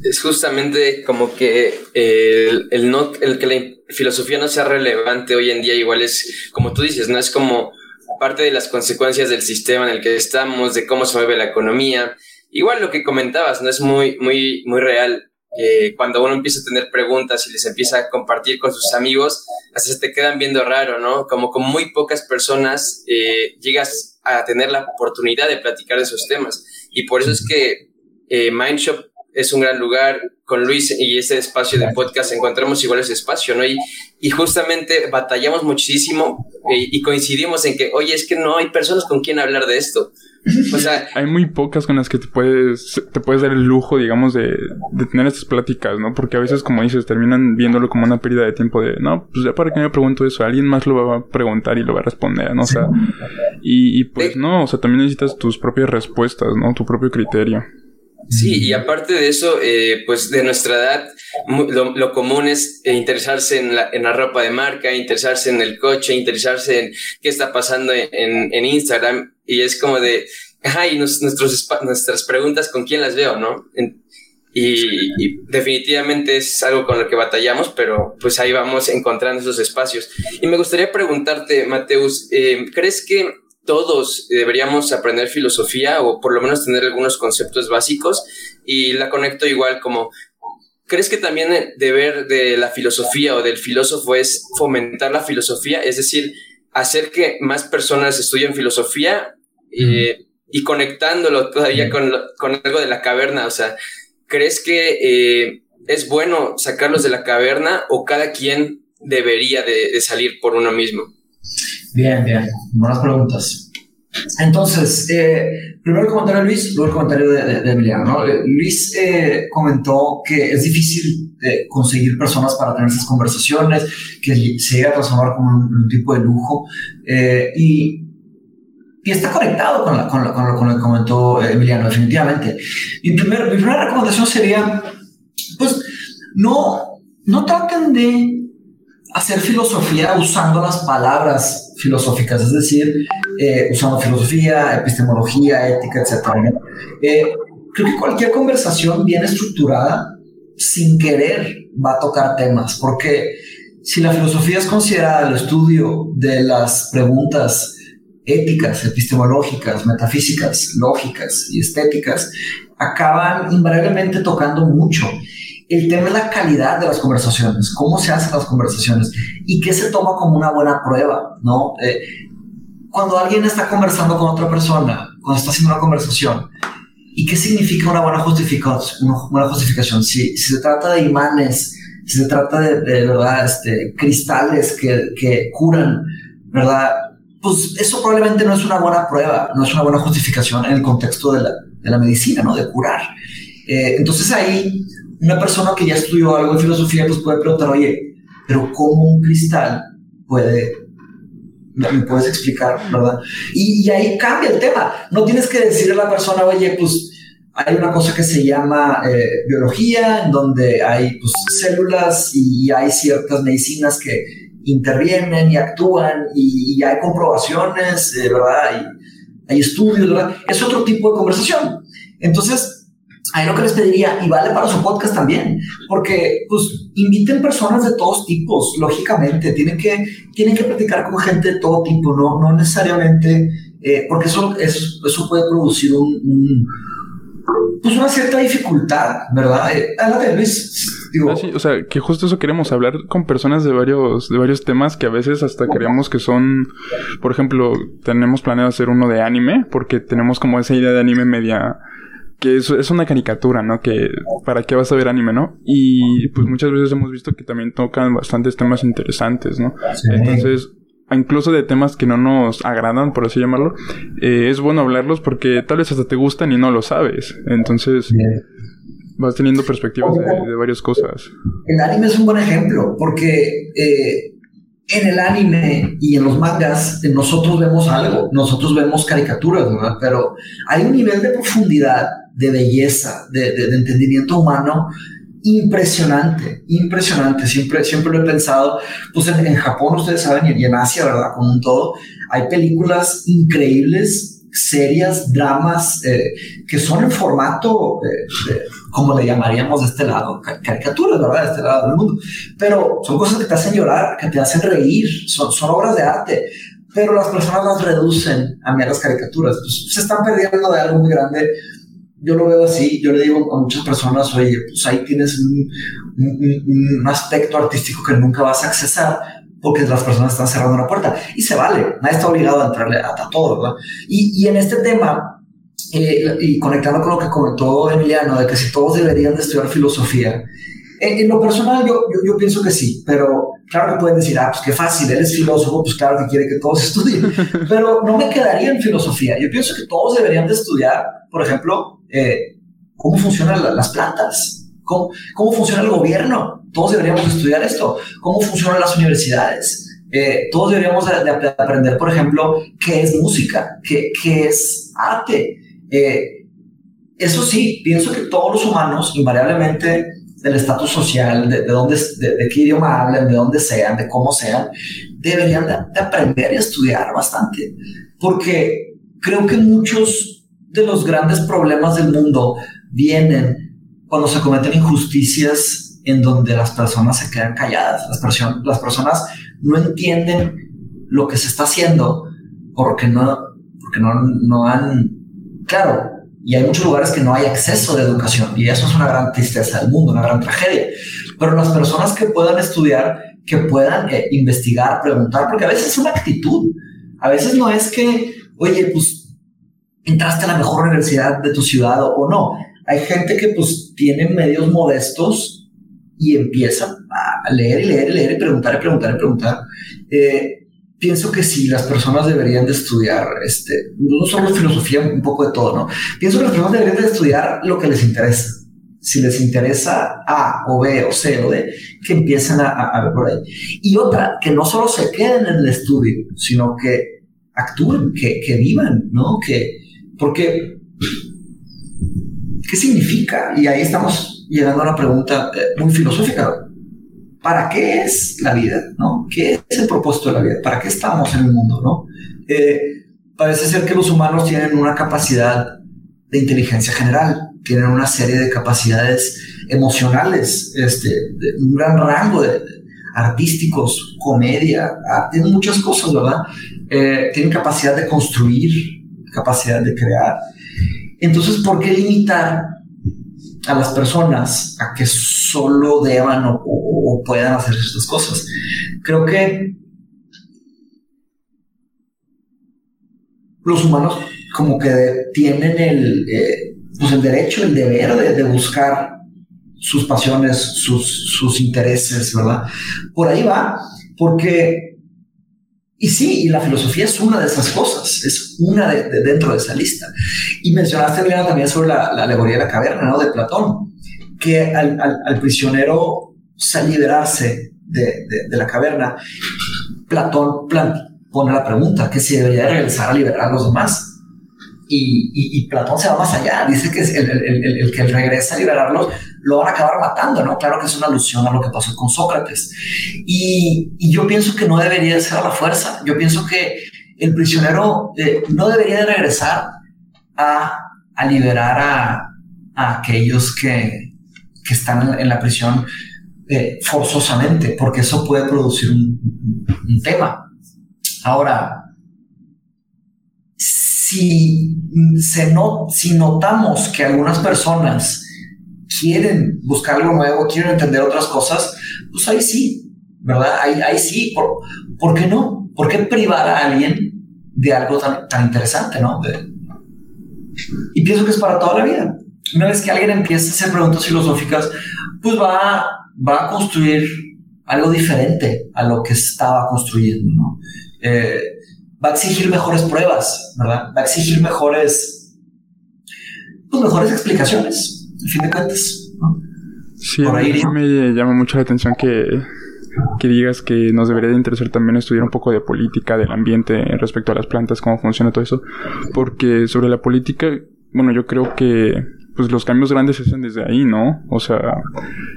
Es justamente como que el, el, no, el que la filosofía no sea relevante hoy en día, igual es, como tú dices, no es como parte de las consecuencias del sistema en el que estamos, de cómo se mueve la economía. Igual lo que comentabas, no es muy, muy, muy real. Eh, cuando uno empieza a tener preguntas y les empieza a compartir con sus amigos, hasta se te quedan viendo raro, ¿no? Como con muy pocas personas eh, llegas a tener la oportunidad de platicar de esos temas. Y por eso es que eh, Mindshop es un gran lugar. Con Luis y ese espacio de podcast encontramos igual ese espacio, ¿no? Y, y justamente batallamos muchísimo eh, y coincidimos en que, oye, es que no hay personas con quien hablar de esto. O sea, hay muy pocas con las que te puedes, te puedes dar el lujo, digamos, de, de, tener estas pláticas, ¿no? Porque a veces, como dices, terminan viéndolo como una pérdida de tiempo de, no, pues ya para qué me pregunto eso, alguien más lo va a preguntar y lo va a responder, ¿no? O sea, y, y pues no, o sea, también necesitas tus propias respuestas, ¿no? Tu propio criterio. Sí, y aparte de eso, eh, pues de nuestra edad, lo, común es eh, interesarse en la, en la, ropa de marca, interesarse en el coche, interesarse en qué está pasando en, en Instagram. Y es como de, ay, nuestros, nuestras preguntas, ¿con quién las veo, no? y, definitivamente es algo con lo que batallamos, pero pues ahí vamos encontrando esos espacios. Y me gustaría preguntarte, Mateus, eh, ¿crees que todos deberíamos aprender filosofía o por lo menos tener algunos conceptos básicos y la conecto igual como ¿Crees que también el deber de la filosofía o del filósofo es fomentar la filosofía? Es decir, hacer que más personas estudien filosofía eh, y conectándolo todavía con, con, algo de la caverna. O sea, ¿crees que eh, es bueno sacarlos de la caverna o cada quien debería de salir por uno mismo? Bien, bien. Buenas preguntas. Entonces, eh, primero el comentario de Luis, luego el comentario de, Emiliano. Eh, Luis eh, comentó que es difícil conseguir personas para tener esas conversaciones, que se llega a transformar como un, tipo de lujo. y, y, está conectado con, con, con, lo que comentó Emiliano, definitivamente. Mi, primer, mi primera recomendación sería, pues, no, no traten de hacer filosofía usando las palabras filosóficas, es decir, eh, usando filosofía, epistemología, ética, etc. Eh, creo que cualquier conversación bien estructurada, sin querer, va a tocar temas, porque si la filosofía es considerada el estudio de las preguntas éticas, epistemológicas, metafísicas, lógicas y estéticas, acaban invariablemente tocando mucho el tema es la calidad de las conversaciones, cómo se hacen las conversaciones y qué se toma como una buena prueba, ¿no? Eh, cuando alguien está conversando con otra persona, cuando está haciendo una conversación, ¿y qué significa una buena justificación? Una buena justificación? Si, si se trata de imanes, si se trata de, verdad, este, cristales que, que curan, ¿verdad? Pues eso probablemente no es una buena prueba, no es una buena justificación en el contexto de la, de la medicina, ¿no? De curar. Eh, entonces ahí una persona que ya estudió algo de filosofía pues puede preguntar, oye, pero ¿cómo un cristal puede, me puedes explicar, verdad? Y, ahí cambia el tema. No tienes que decirle a la persona, oye, pues hay una cosa que se llama eh, biología, en donde hay pues, células y hay ciertas medicinas que intervienen y actúan y, hay comprobaciones, eh, ¿verdad? Y hay estudios, ¿verdad? Es otro tipo de conversación. Entonces, ahí lo que les pediría, y vale para su podcast también, porque pues inviten personas de todos tipos, lógicamente, tienen que, tienen que platicar con gente de todo tipo, no, no necesariamente, eh, porque eso, eso, eso, puede producir un, pues una cierta dificultad, ¿verdad? Eh, de Luis. Digo, ah, o sea, que justo eso queremos hablar con personas de varios, de varios temas que a veces hasta creemos que son, por ejemplo, tenemos planeado hacer uno de anime, porque tenemos como esa idea de anime media que es, es una caricatura, ¿no? Que para qué vas a ver anime, ¿no? Y pues muchas veces hemos visto que también tocan bastantes temas interesantes, ¿no? Entonces, incluso de temas que no nos agradan, por así llamarlo, eh, es bueno hablarlos porque tal vez hasta te gustan y no lo sabes. Entonces, vas teniendo perspectivas de, varias cosas. El anime es un buen ejemplo porque eh, en el anime y en los mangas nosotros vemos algo, nosotros vemos caricaturas, ¿verdad? Pero hay un nivel de profundidad, de belleza, de, de entendimiento humano impresionante, impresionante. Siempre, siempre lo he pensado. Pues en, Japón, ustedes saben, y en Asia, ¿verdad? Como un todo, hay películas increíbles, serias, dramas, eh, que son en formato, eh, como le llamaríamos de este lado, caricaturas, ¿verdad? De este lado del mundo. Pero son cosas que te hacen llorar, que te hacen reír, son, son obras de arte. Pero las personas las reducen a meras caricaturas. Pues, se están perdiendo de algo muy grande yo lo veo así, yo le digo a muchas personas, oye, pues ahí tienes un, aspecto artístico que nunca vas a accesar porque las personas están cerrando la puerta y se vale, nadie está obligado a entrarle a, todo, ¿verdad? Y, y en este tema, eh, y conectando con lo que comentó Emiliano, de que si todos deberían de estudiar filosofía, en, lo personal yo, yo, pienso que sí, pero claro que pueden decir, ah, pues qué fácil, él es filósofo, pues claro que quiere que todos estudien, pero no me quedaría en filosofía. Yo pienso que todos deberían de estudiar, por ejemplo, eh, cómo funcionan las plantas, cómo, cómo funciona el gobierno. Todos deberíamos estudiar esto. ¿Cómo funcionan las universidades? Eh, todos deberíamos de, aprender, por ejemplo, qué es música, qué, qué es arte. Eh, eso sí, pienso que todos los humanos, invariablemente del estatus social, de, de, dónde, de, qué idioma hablen, de dónde sean, de cómo sean, deberían de aprender y estudiar bastante. Porque creo que muchos de los grandes problemas del mundo vienen cuando se cometen injusticias en donde las personas se quedan calladas. Las, las personas no entienden lo que se está haciendo porque no, porque no, no han... Claro, y hay muchos lugares que no hay acceso de educación y eso es una gran tristeza del mundo, una gran tragedia. Pero las personas que puedan estudiar, que puedan eh, investigar, preguntar, porque a veces es una actitud, a veces no es que, oye, pues entraste a la mejor universidad de tu ciudad o, no. Hay gente que pues tiene medios modestos y empieza a leer y leer y leer y preguntar y preguntar y preguntar. Eh, pienso que sí, las personas deberían de estudiar, este, no solo filosofía, un poco de todo, ¿no? Pienso que las personas deberían de estudiar lo que les interesa. Si les interesa A o B o C o D, que empiecen a, a ver por ahí. Y otra, que no solo se queden en el estudio, sino que actúen, que, que vivan, ¿no? Que, porque, ¿qué significa? Y ahí estamos llegando a una pregunta eh, muy filosófica. ¿Para qué es la vida? ¿Qué es el propósito de la vida? ¿Para qué estamos en el mundo? Eh, parece ser que los humanos tienen una capacidad de inteligencia general, tienen una serie de capacidades emocionales, este, un gran rango de, artísticos, comedia, tienen muchas cosas, ¿verdad? Eh, tienen capacidad de construir, capacidad de crear. Entonces, ¿por qué limitar a las personas a que solo deban o, puedan hacer estas cosas? Creo que los humanos como que tienen el, eh, pues el derecho, el deber de, buscar sus pasiones, sus, sus intereses, ¿verdad? Por ahí va, porque y sí, y la filosofía es una de esas cosas, es una de, dentro de esa lista. Y mencionaste también sobre la, alegoría de la caverna, ¿no? De Platón, que al, al, prisionero al liberarse de, de, la caverna, Platón pone la pregunta, que si debería regresar a liberar a los demás. Y, y, Platón se va más allá, dice que el, el, el, que regresa a liberarlos lo van a acabar matando, ¿no? Claro que es una alusión a lo que pasó con Sócrates. Y, yo pienso que no debería ser la fuerza, yo pienso que el prisionero eh, no debería de regresar a, liberar a, aquellos que, que están en, la prisión eh, forzosamente, porque eso puede producir un, un tema. Ahora, si, se no, si notamos que algunas personas quieren buscar algo nuevo, quieren entender otras cosas, pues ahí sí, ¿verdad? Ahí, ahí sí, ¿Por, ¿por, qué no? ¿Por qué privar a alguien de algo tan, tan interesante, no? y pienso que es para toda la vida. Una vez que alguien empieza a hacer preguntas filosóficas, pues va, va a construir algo diferente a lo que estaba construyendo, eh, va a exigir mejores pruebas, ¿verdad? Va a exigir mejores, pues mejores explicaciones, al fin de cuentas. ¿no? Sí, a mí me llama mucho la atención que, que digas que nos debería de interesar también estudiar un poco de política, del ambiente respecto a las plantas, cómo funciona todo eso, porque sobre la política, bueno, yo creo que pues los cambios grandes se hacen desde ahí, ¿no? O sea,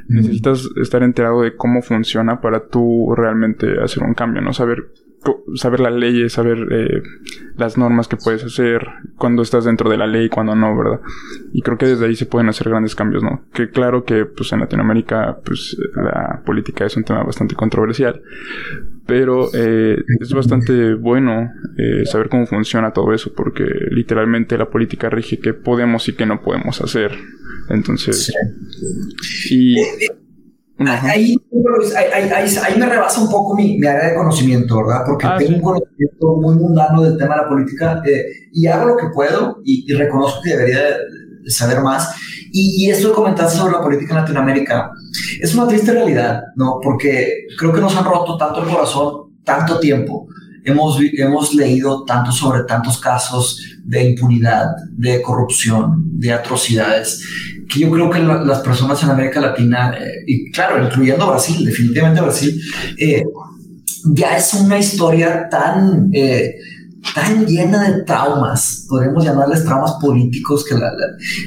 necesitas estar enterado de cómo funciona para tú realmente hacer un cambio, ¿no? Saber saber las leyes, saber eh, las normas que puedes hacer, cuando estás dentro de la ley, cuando no, ¿verdad? Y creo que desde ahí se pueden hacer grandes cambios, ¿no? Que claro que pues en Latinoamérica pues la política es un tema bastante controversial, pero eh, es bastante bueno eh, saber cómo funciona todo eso, porque literalmente la política rige qué podemos y qué no podemos hacer. Entonces, y Ahí, ahí, me rebasa un poco mi, área de conocimiento, ¿verdad? Porque ah, tengo un conocimiento muy mundano del tema de la política eh, y hago lo que puedo y, reconozco que debería saber más. Y, y esto de comentar sobre la política en Latinoamérica es una triste realidad, ¿no? Porque creo que nos han roto tanto el corazón tanto tiempo. Hemos, hemos leído tanto sobre tantos casos de impunidad, de corrupción, de atrocidades que yo creo que las personas en América Latina, eh, y claro, incluyendo Brasil, definitivamente Brasil, eh, ya es una historia tan, eh, tan llena de traumas, podemos llamarles traumas políticos, que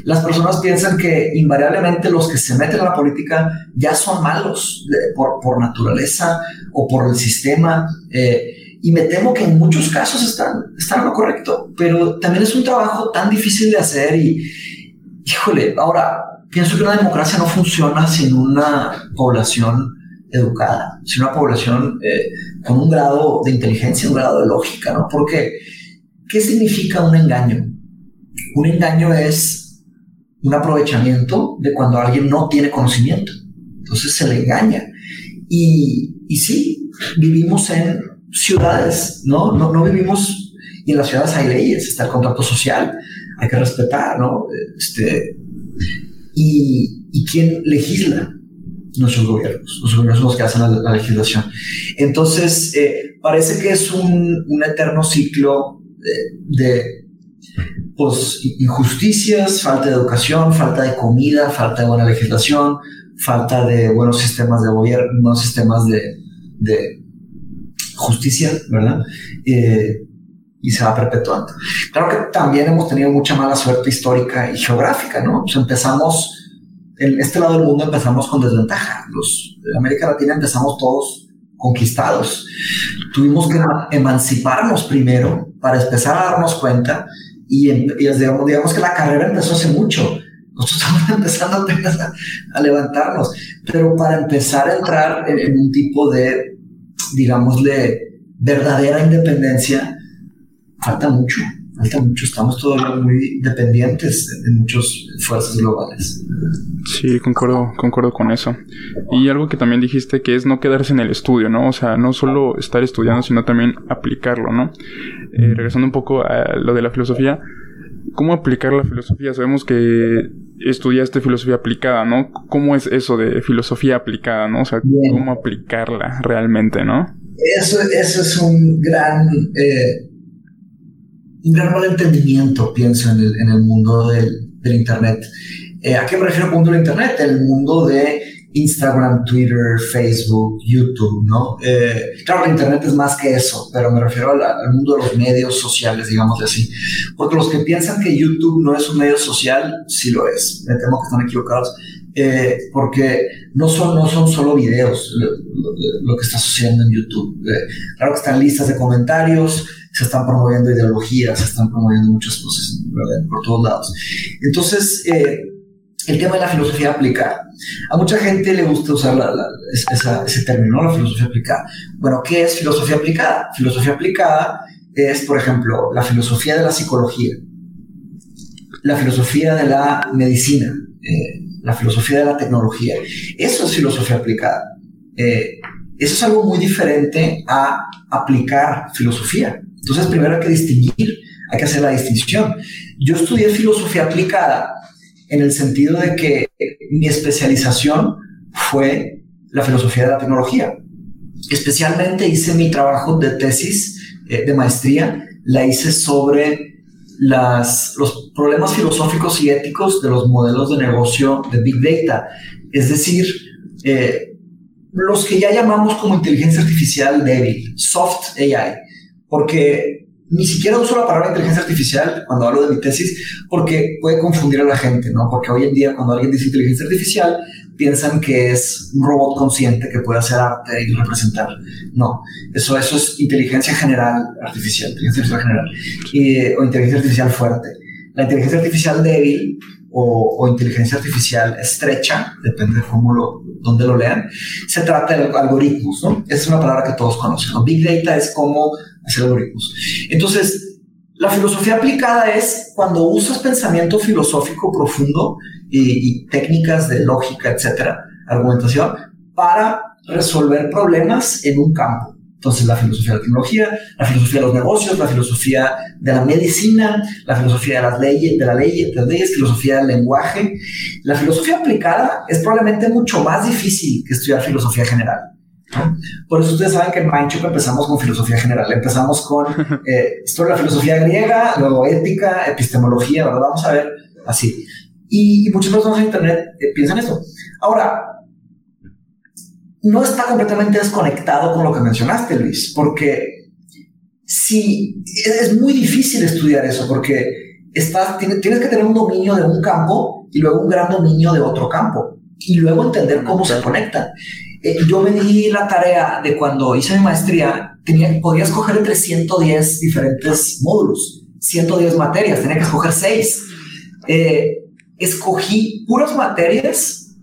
las personas piensan que invariablemente los que se meten a la política ya son malos por, por, naturaleza o por el sistema. Y me temo que en muchos casos están, están lo correcto, pero también es un trabajo tan difícil de hacer y, híjole, ahora pienso que una democracia no funciona sin una población educada, sin una población eh, con un grado de inteligencia, un grado de lógica, ¿no? Porque, ¿qué significa un engaño? Un engaño es un aprovechamiento de cuando alguien no tiene conocimiento. Entonces se le engaña. Y, y sí, vivimos en ciudades, ¿no? ¿no? No vivimos, y en las ciudades hay leyes, está el contrato social, hay que respetar, ¿no? Este, y, quién legisla nuestros gobiernos. Los gobiernos los que hacen la, legislación. Entonces, eh, parece que es un, un eterno ciclo de, de pues, injusticias, falta de educación, falta de comida, falta de buena legislación, falta de buenos sistemas de gobierno, buenos sistemas de justicia, ¿verdad? Eh, y se va perpetuando. Claro que también hemos tenido mucha mala suerte histórica y geográfica, ¿no? Pues empezamos, en este lado del mundo empezamos con desventaja. Los de América Latina empezamos todos conquistados. Tuvimos que emanciparnos primero para empezar a darnos cuenta y, digamos, digamos que la carrera empezó hace mucho. Nosotros estamos empezando apenas a, levantarnos, pero para empezar a entrar en, en un tipo de, digámosle, verdadera independencia, falta mucho, falta mucho. Estamos todavía muy dependientes de muchas fuerzas globales. Sí, concuerdo, concuerdo con eso. Y algo que también dijiste que es no quedarse en el estudio, ¿no? O sea, no solo estar estudiando, sino también aplicarlo, ¿no? Eh, regresando un poco a lo de la filosofía, ¿cómo aplicar la filosofía? Sabemos que estudiaste filosofía aplicada, ¿no? ¿Cómo es eso de filosofía aplicada, ¿no? O sea, ¿cómo aplicarla realmente, ¿no? Eso, eso es un gran... Eh, un gran malentendimiento, pienso, en el, en el mundo del, del Internet. Eh, ¿A qué me refiero con el mundo del Internet? El mundo de Instagram, Twitter, Facebook, YouTube, ¿no? Eh, claro, el Internet es más que eso, pero me refiero al, mundo de los medios sociales, digamos así. Porque los que piensan que YouTube no es un medio social, sí lo es. Me temo que están equivocados. Eh, porque no son, no son solo videos lo, lo, que está sucediendo en YouTube. Eh, claro que están listas de comentarios, se están promoviendo ideologías, se están promoviendo muchas cosas por todos lados. Entonces, eh, el tema de la filosofía aplicada. A mucha gente le gusta usar ese término, la filosofía aplicada. Bueno, ¿qué es filosofía aplicada? Filosofía aplicada es, por ejemplo, la filosofía de la psicología, la filosofía de la medicina, eh, la filosofía de la tecnología. Eso es filosofía aplicada. Eh, eso es algo muy diferente a aplicar filosofía. Entonces, primero hay que distinguir, hay que hacer la distinción. Yo estudié filosofía aplicada en el sentido de que mi especialización fue la filosofía de la tecnología. Especialmente hice mi trabajo de tesis eh, de maestría, la hice sobre las, los problemas filosóficos y éticos de los modelos de negocio de Big Data. Es decir, eh, los que ya llamamos como inteligencia artificial débil, soft AI, porque ni siquiera uso la palabra inteligencia artificial cuando hablo de mi tesis porque puede confundir a la gente, ¿no? Porque hoy en día cuando alguien dice inteligencia artificial piensan que es un robot consciente que puede hacer arte y representar. No, eso, eso es inteligencia general artificial, inteligencia artificial general, o inteligencia artificial fuerte. La inteligencia artificial débil o, o, inteligencia artificial estrecha, depende de cómo lo, dónde lo lean, se trata de algoritmos, ¿no? Esa es una palabra que todos conocen. Big Data es como hacer algoritmos. Entonces, la filosofía aplicada es cuando usas pensamiento filosófico profundo y, y técnicas de lógica, etcétera, argumentación, para resolver problemas en un campo. Entonces, la filosofía de la tecnología, la filosofía de los negocios, la filosofía de la medicina, la filosofía de las leyes, de la ley, de las leyes, filosofía del lenguaje. La filosofía aplicada es probablemente mucho más difícil que estudiar filosofía general. Por eso ustedes saben que en Mindshop empezamos con filosofía general. Empezamos con eh, historia de la filosofía griega, luego ética, epistemología, ¿verdad? Vamos a ver así. Y, muchas personas en Internet eh, piensan esto. Ahora, no está completamente desconectado con lo que mencionaste, Luis, porque sí, es muy difícil estudiar eso, porque estás, tienes, tienes que tener un dominio de un campo y luego un gran dominio de otro campo y luego entender cómo se conectan. Eh, yo me di la tarea de cuando hice mi maestría, tenía, podía escoger entre 110 diferentes módulos, 110 materias, tenía que escoger 6. Eh, escogí puras materias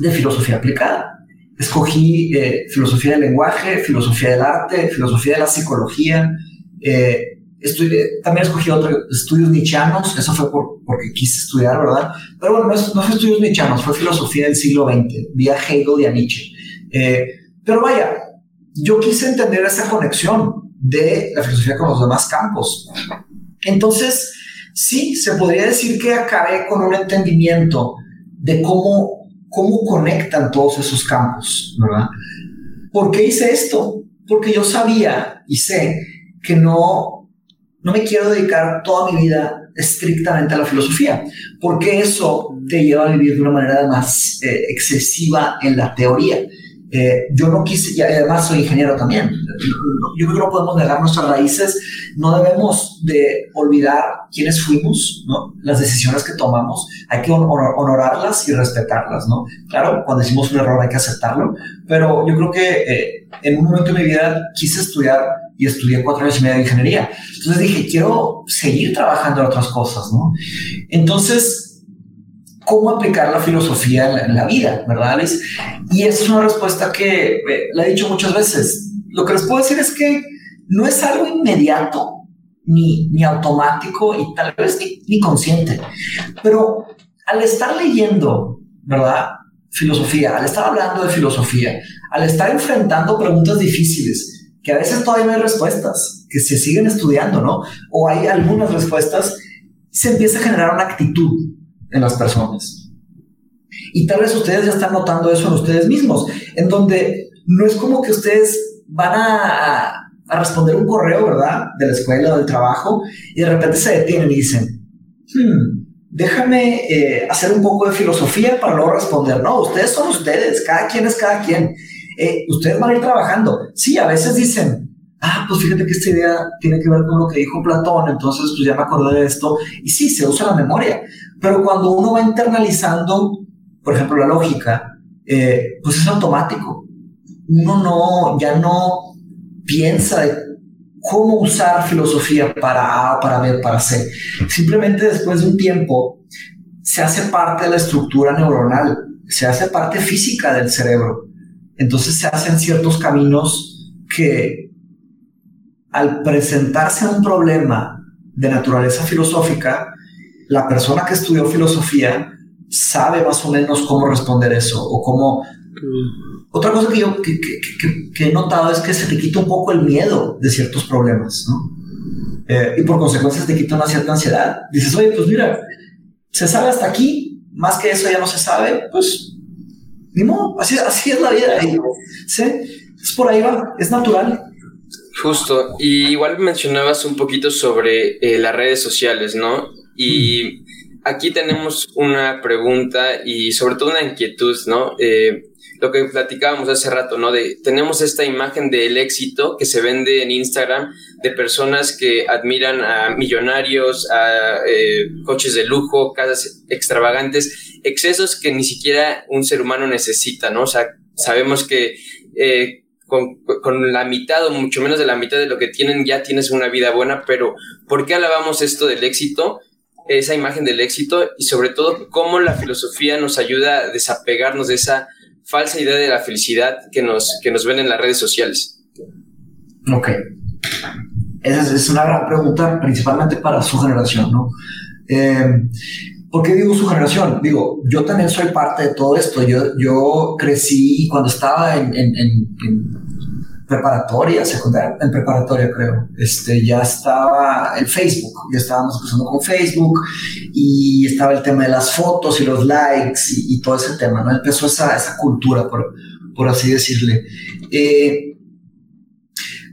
de filosofía aplicada. Escogí eh, filosofía del lenguaje, filosofía del arte, filosofía de la psicología. también escogí otros estudios nichanos, eso fue porque quise estudiar, ¿verdad? Pero bueno, no, no fue estudios nichanos, fue filosofía del siglo XX, vía Hegel y a Nietzsche. Eh, pero vaya, yo quise entender esa conexión de la filosofía con los demás campos. Entonces, sí, se podría decir que acabé con un entendimiento de cómo, cómo conectan todos esos campos, ¿verdad? ¿Por qué hice esto? Porque yo sabía y sé que no, no me quiero dedicar toda mi vida estrictamente a la filosofía, porque eso te lleva a vivir de una manera más eh, excesiva en la teoría. Eh, yo no quise, y además soy ingeniero también, yo creo que no podemos negar nuestras raíces, no debemos de olvidar quiénes fuimos, ¿no? las decisiones que tomamos, hay que honorarlas y respetarlas, ¿no? Claro, cuando hicimos un error hay que aceptarlo, pero yo creo que eh, en un momento de mi vida quise estudiar y estudié cuatro años y medio de ingeniería. Entonces dije, quiero seguir trabajando en otras cosas, ¿no? Entonces, cómo aplicar la filosofía en la, vida, ¿verdad, Alice? Y es una respuesta que eh, la he dicho muchas veces. Lo que les puedo decir es que no es algo inmediato, ni, ni automático y tal vez ni, ni consciente, pero al estar leyendo, ¿verdad? Filosofía, al estar hablando de filosofía, al estar enfrentando preguntas difíciles, que a veces todavía no hay respuestas, que se siguen estudiando, ¿no? O hay algunas respuestas, se empieza a generar una actitud en las personas. Y tal vez ustedes ya están notando eso en ustedes mismos, en donde no es como que ustedes van a, a responder un correo, ¿verdad? De la escuela o del trabajo, y de repente se detienen y dicen, hmm, déjame eh, hacer un poco de filosofía para luego responder. No, ustedes son ustedes, cada quien es cada quien. Eh, ustedes van a ir trabajando. Sí, a veces dicen, ah, pues fíjate que esta idea tiene que ver con lo que dijo Platón, entonces pues ya me acordé de esto. Y sí, se usa la memoria, pero cuando uno va internalizando, por ejemplo, la lógica, eh, pues es automático. Uno no, ya no piensa de cómo usar filosofía para A, para B, para C. Simplemente después de un tiempo se hace parte de la estructura neuronal, se hace parte física del cerebro. Entonces se hacen ciertos caminos que al presentarse un problema de naturaleza filosófica, la persona que estudió filosofía sabe más o menos cómo responder eso o cómo... Otra cosa que yo que, he notado es que se te quita un poco el miedo de ciertos problemas, ¿no? Eh, y por consecuencia te quita una cierta ansiedad. Dices, oye, pues mira, se sabe hasta aquí, más que eso ya no se sabe, pues ni modo, así, así es la vida. ¿sí? Es por ahí va, es natural. Justo, y igual mencionabas un poquito sobre eh, las redes sociales, ¿no? Y aquí tenemos una pregunta y sobre todo una inquietud, ¿no? Eh, lo que platicábamos hace rato, ¿no? De tenemos esta imagen del éxito que se vende en Instagram de personas que admiran a millonarios, a eh, coches de lujo, casas extravagantes, excesos que ni siquiera un ser humano necesita, ¿no? O sea, sabemos que eh, con, la mitad o mucho menos de la mitad de lo que tienen ya tienes una vida buena, pero ¿por qué alabamos esto del éxito? esa imagen del éxito y sobre todo cómo la filosofía nos ayuda a desapegarnos de esa falsa idea de la felicidad que nos, que nos ven en las redes sociales. Ok. Esa es una gran pregunta, principalmente para su generación, ¿no? Eh, ¿Por qué digo su generación? Digo, yo también soy parte de todo esto. Yo, yo crecí cuando estaba en preparatoria, secundaria, en preparatoria creo, este, ya estaba el Facebook, ya estábamos empezando con Facebook y estaba el tema de las fotos y los likes y, todo ese tema, ¿no? Empezó esa, esa cultura, por, por así decirle. Eh,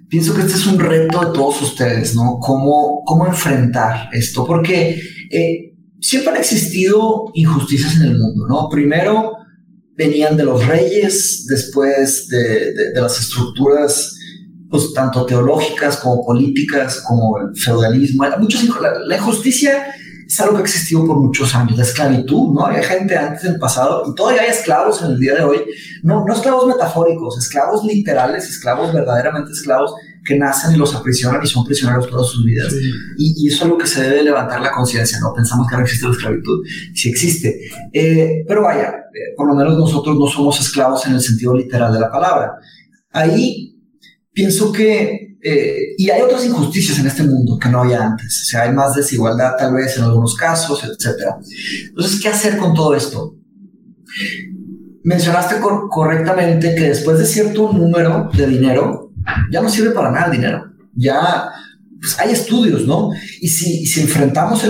pienso que este es un reto de todos ustedes, ¿no? ¿Cómo, cómo enfrentar esto? Porque eh, siempre han existido injusticias en el mundo, ¿no? Primero, venían de los reyes, después de, las estructuras, pues tanto teológicas como políticas, como el feudalismo. Muchos, la, injusticia es algo que ha existido por muchos años. La esclavitud, ¿no? Había gente antes del pasado y todavía hay esclavos en el día de hoy. No, no esclavos metafóricos, esclavos literales, esclavos verdaderamente esclavos que nacen y los aprisionan y son prisioneros todas sus vidas. Y, eso es algo que se debe levantar la conciencia, ¿no? Pensamos que no existe la esclavitud, sí existe. Eh, pero vaya, eh, por lo menos nosotros no somos esclavos en el sentido literal de la palabra. Ahí pienso que, eh, y hay otras injusticias en este mundo que no había antes, o sea, hay más desigualdad tal vez en algunos casos, etc. Entonces, ¿qué hacer con todo esto? Mencionaste correctamente que después de cierto número de dinero, ya no sirve para nada el dinero. Ya pues hay estudios, ¿no? Y si, enfrentamos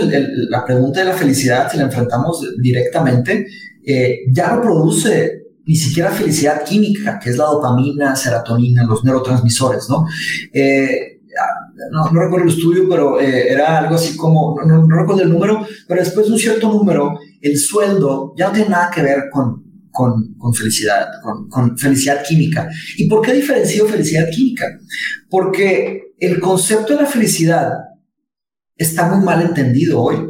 la pregunta de la felicidad, si la enfrentamos directamente, eh, ya no produce ni siquiera felicidad química, que es la dopamina, serotonina, los neurotransmisores, ¿no? Eh, no, recuerdo el estudio, pero eh, era algo así como, no, no, recuerdo el número, pero después de un cierto número, el sueldo ya no tiene nada que ver con, con, felicidad, con, felicidad química. ¿Y por qué diferencio felicidad química? Porque el concepto de la felicidad está muy mal entendido hoy.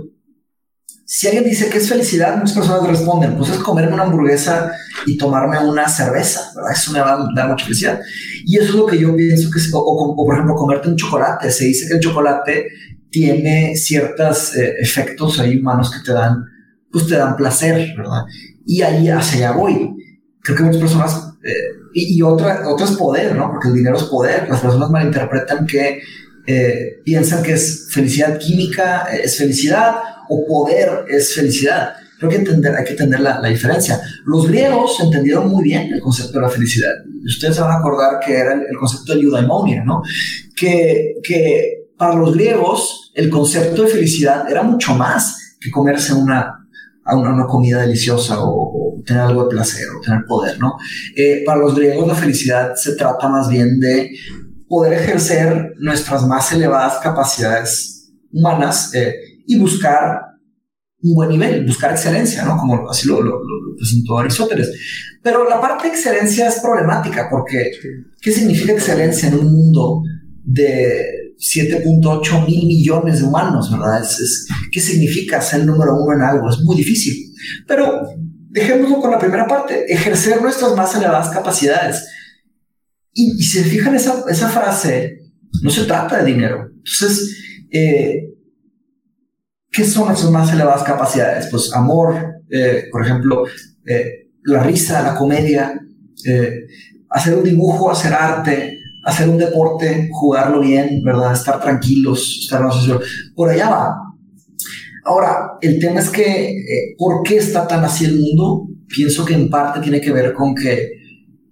Si alguien dice que es felicidad, muchas personas responden, pues es comerme una hamburguesa y tomarme una cerveza, ¿verdad? Eso me va a dar mucha felicidad. Y eso es lo que yo pienso que es, o, por ejemplo, comerte un chocolate. Se dice que el chocolate tiene ciertos eh, efectos ahí humanos que te dan, pues te dan placer, ¿verdad? Y ahí hacia allá voy. Creo que muchas personas, eh, y, otra, otra es poder, ¿no? Porque el dinero es poder. Las personas malinterpretan que eh, piensan que es felicidad química, eh, es felicidad, o poder es felicidad. Creo que hay que entender la, la, diferencia. Los griegos entendieron muy bien el concepto de la felicidad. Ustedes se van a acordar que era el, concepto de eudaimonia, ¿no? Que, que para los griegos el concepto de felicidad era mucho más que comerse una, a una, comida deliciosa o, tener algo de placer o tener poder, ¿no? Eh, para los griegos la felicidad se trata más bien de poder ejercer nuestras más elevadas capacidades humanas eh, y buscar un buen nivel, buscar excelencia, ¿no? Como así lo, lo, presentó Aristóteles. Pero la parte de excelencia es problemática porque ¿qué significa excelencia en un mundo de 7.8 mil millones de humanos, ¿verdad? Es, ¿Qué significa ser el número uno en algo? Es muy difícil. Pero dejémoslo con la primera parte, ejercer nuestras más elevadas capacidades. Y, si se fijan esa, esa frase, no se trata de dinero. Entonces, eh, ¿qué son nuestras más elevadas capacidades? Pues amor, eh, por ejemplo, eh, la risa, la comedia, hacer un dibujo, hacer arte, hacer un deporte, jugarlo bien, ¿verdad? Estar tranquilos, estar en Por allá va. Ahora, el tema es que, eh, ¿por qué está tan así el mundo? Pienso que en parte tiene que ver con que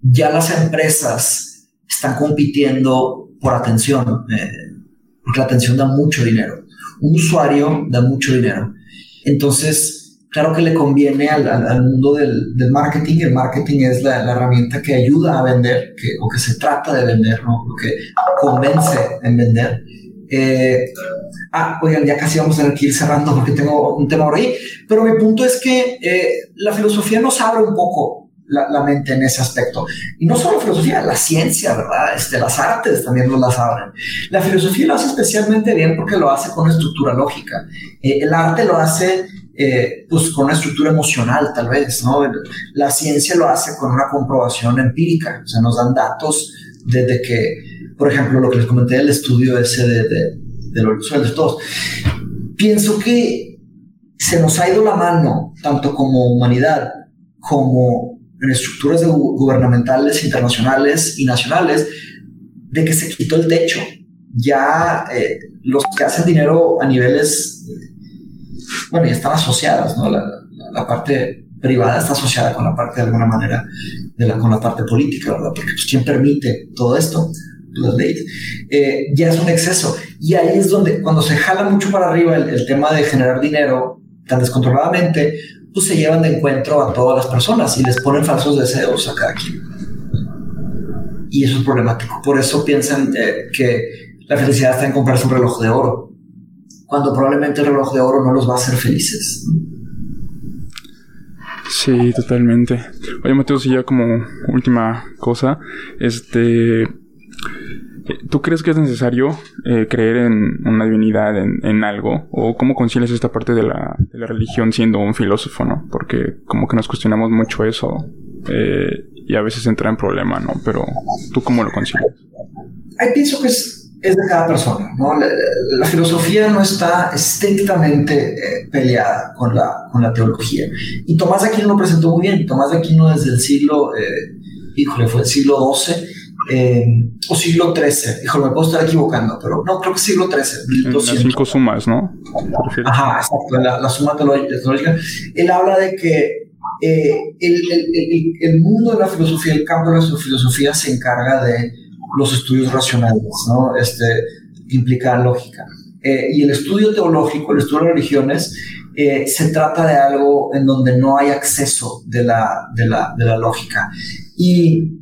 ya las empresas están compitiendo por atención, eh, porque la atención da mucho dinero. Un usuario da mucho dinero. Entonces, claro que le conviene al, al, mundo del, del, marketing. El marketing es la, la, herramienta que ayuda a vender, que, o que se trata de vender, ¿no? Lo que convence en vender. Eh, ah, oigan, ya casi vamos a tener que ir cerrando porque tengo un tema por ahí. Pero mi punto es que eh, la filosofía nos abre un poco la, la, mente en ese aspecto. Y no solo filosofía, la ciencia, ¿verdad? Este, las artes también nos las abren. La filosofía lo hace especialmente bien porque lo hace con estructura lógica. Eh, el arte lo hace eh, pues con una estructura emocional tal vez, ¿no? La ciencia lo hace con una comprobación empírica, o sea, nos dan datos desde que, por ejemplo, lo que les comenté del estudio ese de, de, de los sueldos todos. Pienso que se nos ha ido la mano, tanto como humanidad como en estructuras gubernamentales, internacionales y nacionales, de que se quitó el techo. Ya eh, los que hacen dinero a niveles, bueno, ya están asociadas, ¿no? La, la, parte privada está asociada con la parte, de alguna manera, de la, con la parte política, ¿verdad? Porque pues, ¿quién permite todo esto? Las leyes. Eh, ya es un exceso. Y ahí es donde, cuando se jala mucho para arriba el, el tema de generar dinero tan descontroladamente, pues se llevan de encuentro a todas las personas y les ponen falsos deseos a cada quien. Y eso es problemático. Por eso piensan eh, que la felicidad está en comprarse un reloj de oro, cuando probablemente el reloj de oro no los va a hacer felices. Sí, totalmente. Oye, Mateo, si ya como última cosa, este ¿Tú crees que es necesario eh, creer en una divinidad, en, en, algo? ¿O cómo concilias esta parte de la, de la, religión siendo un filósofo, no? Porque como que nos cuestionamos mucho eso eh, y a veces entra en problema, ¿no? Pero ¿tú cómo lo concilias? Ahí pienso que es, es de cada persona, ¿no? La, la, filosofía no está estrictamente eh, peleada con la, con la teología. Y Tomás de Aquino lo presentó muy bien. Tomás de Aquino desde el siglo, eh, híjole, fue el siglo XII eh, o siglo XIII. Hijo, me puedo estar equivocando, pero no, creo que siglo XIII. Las cinco sumas, ¿no? Ajá, exacto, la, la suma teológica. Él habla de que eh, el, el, el, el, mundo de la filosofía, el campo de la filosofía se encarga de los estudios racionales, ¿no? Este, que implican lógica. Eh, y el estudio teológico, el estudio de religiones, eh, se trata de algo en donde no hay acceso de la, de la, de la lógica. Y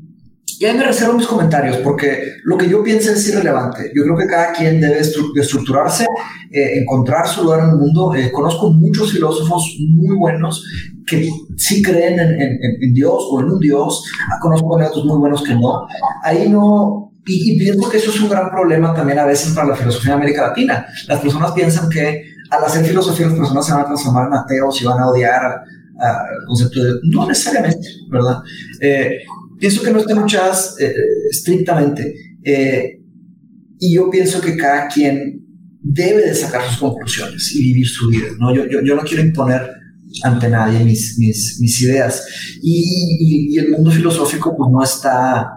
y ahí me reservo mis comentarios porque lo que yo pienso es irrelevante. Yo creo que cada quien debe estructurarse, eh, encontrar su lugar en el mundo. Eh, conozco muchos filósofos muy buenos que sí creen en, en, en Dios o en un Dios. Conozco otros muy buenos que no. Ahí no, y, y, pienso que eso es un gran problema también a veces para la filosofía de América Latina. Las personas piensan que al hacer filosofía las personas se van a transformar en ateos y van a odiar al concepto de... No necesariamente, ¿verdad? Eh, pienso que no están luchadas eh, estrictamente. Eh, y yo pienso que cada quien debe de sacar sus conclusiones y vivir su vida. ¿no? Yo, yo, yo no quiero imponer ante nadie mis, mis, mis ideas. Y, y, y, el mundo filosófico pues no está...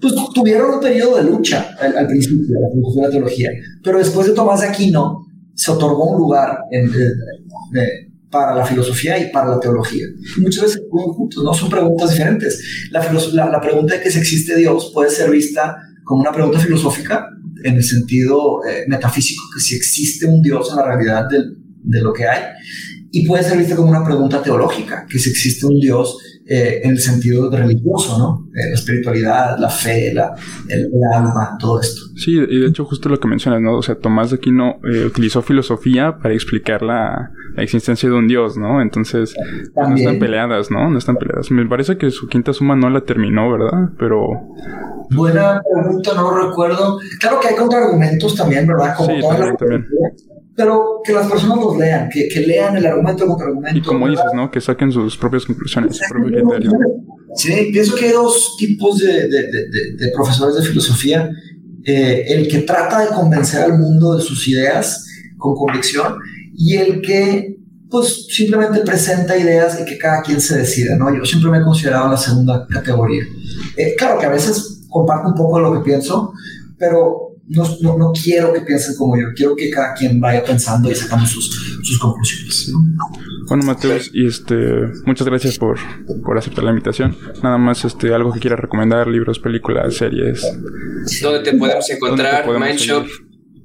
Pues tuvieron un periodo de lucha al, al principio de la teología, pero después de Tomás de Aquino se otorgó un lugar en, de, de, para la filosofía y para la teología. Muchas veces juntos, no son preguntas diferentes. La, la, la, pregunta de que si existe Dios puede ser vista como una pregunta filosófica en el sentido eh, metafísico, que si existe un Dios en la realidad de lo que hay, y puede ser vista como una pregunta teológica, que si existe un Dios eh, en el sentido religioso, ¿no? Eh, la espiritualidad, la fe, la, el, el, alma, todo esto. Sí, y de hecho justo lo que mencionas, ¿no? O sea, Tomás de Aquino eh, utilizó filosofía para explicar la, la, existencia de un Dios, ¿no? Entonces, pues, no están peleadas, ¿no? No están peleadas. Me parece que su quinta suma no la terminó, ¿verdad? Pero... Buena pregunta, no recuerdo. Claro que hay contraargumentos también, ¿verdad? Como sí, también, también pero que las personas los lean, que, que lean el argumento contra argumento. Y como dices, ¿no? Que saquen sus propias conclusiones, su propio criterio. Sí, pienso que hay dos tipos de, de, de, de profesores de filosofía. Eh, el que trata de convencer al mundo de sus ideas con convicción y el que pues simplemente presenta ideas y que cada quien se decida, ¿no? Yo siempre me he considerado la segunda categoría. Eh, claro que a veces comparto un poco de lo que pienso, pero no, no, no, quiero que piensen como yo, quiero que cada quien vaya pensando y sacando sus, sus conclusiones. Bueno, Mateus, y este, muchas gracias por, por aceptar la invitación. Nada más, este, algo que quieras recomendar, libros, películas, series. ¿Dónde te podemos encontrar? Mindshop.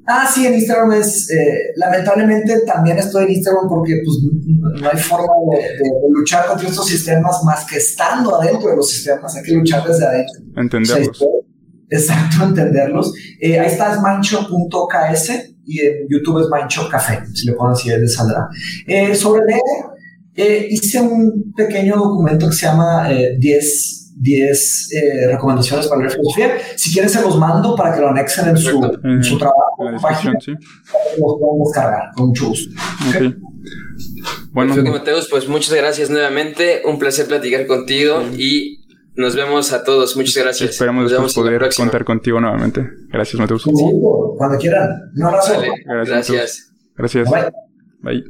Ah, sí, en Instagram es, eh, lamentablemente también estoy en Instagram porque pues, no hay forma de, luchar contra estos sistemas más que estando adentro de los sistemas, hay que luchar desde adentro. Entenderlos. Exacto, entenderlos. Eh, ahí está, es mancho.ks y en YouTube es Mancho Café, si le ponen así, él saldrá. Eh, sobre leer, hice un pequeño documento que se llama 10 10 eh, recomendaciones para leer filosofía. Si quieren, se los mando para que lo anexen en su, en su trabajo. En página, sí. Los podemos descargar con mucho gusto. Okay. Bueno, Mateus, pues muchas gracias nuevamente. Un placer platicar contigo y nos vemos a todos. Muchas gracias. Esperamos después poder contar contigo nuevamente. Gracias, Mateus. Cuando quieran. Un abrazo. gracias. Gracias. Bye. Bye.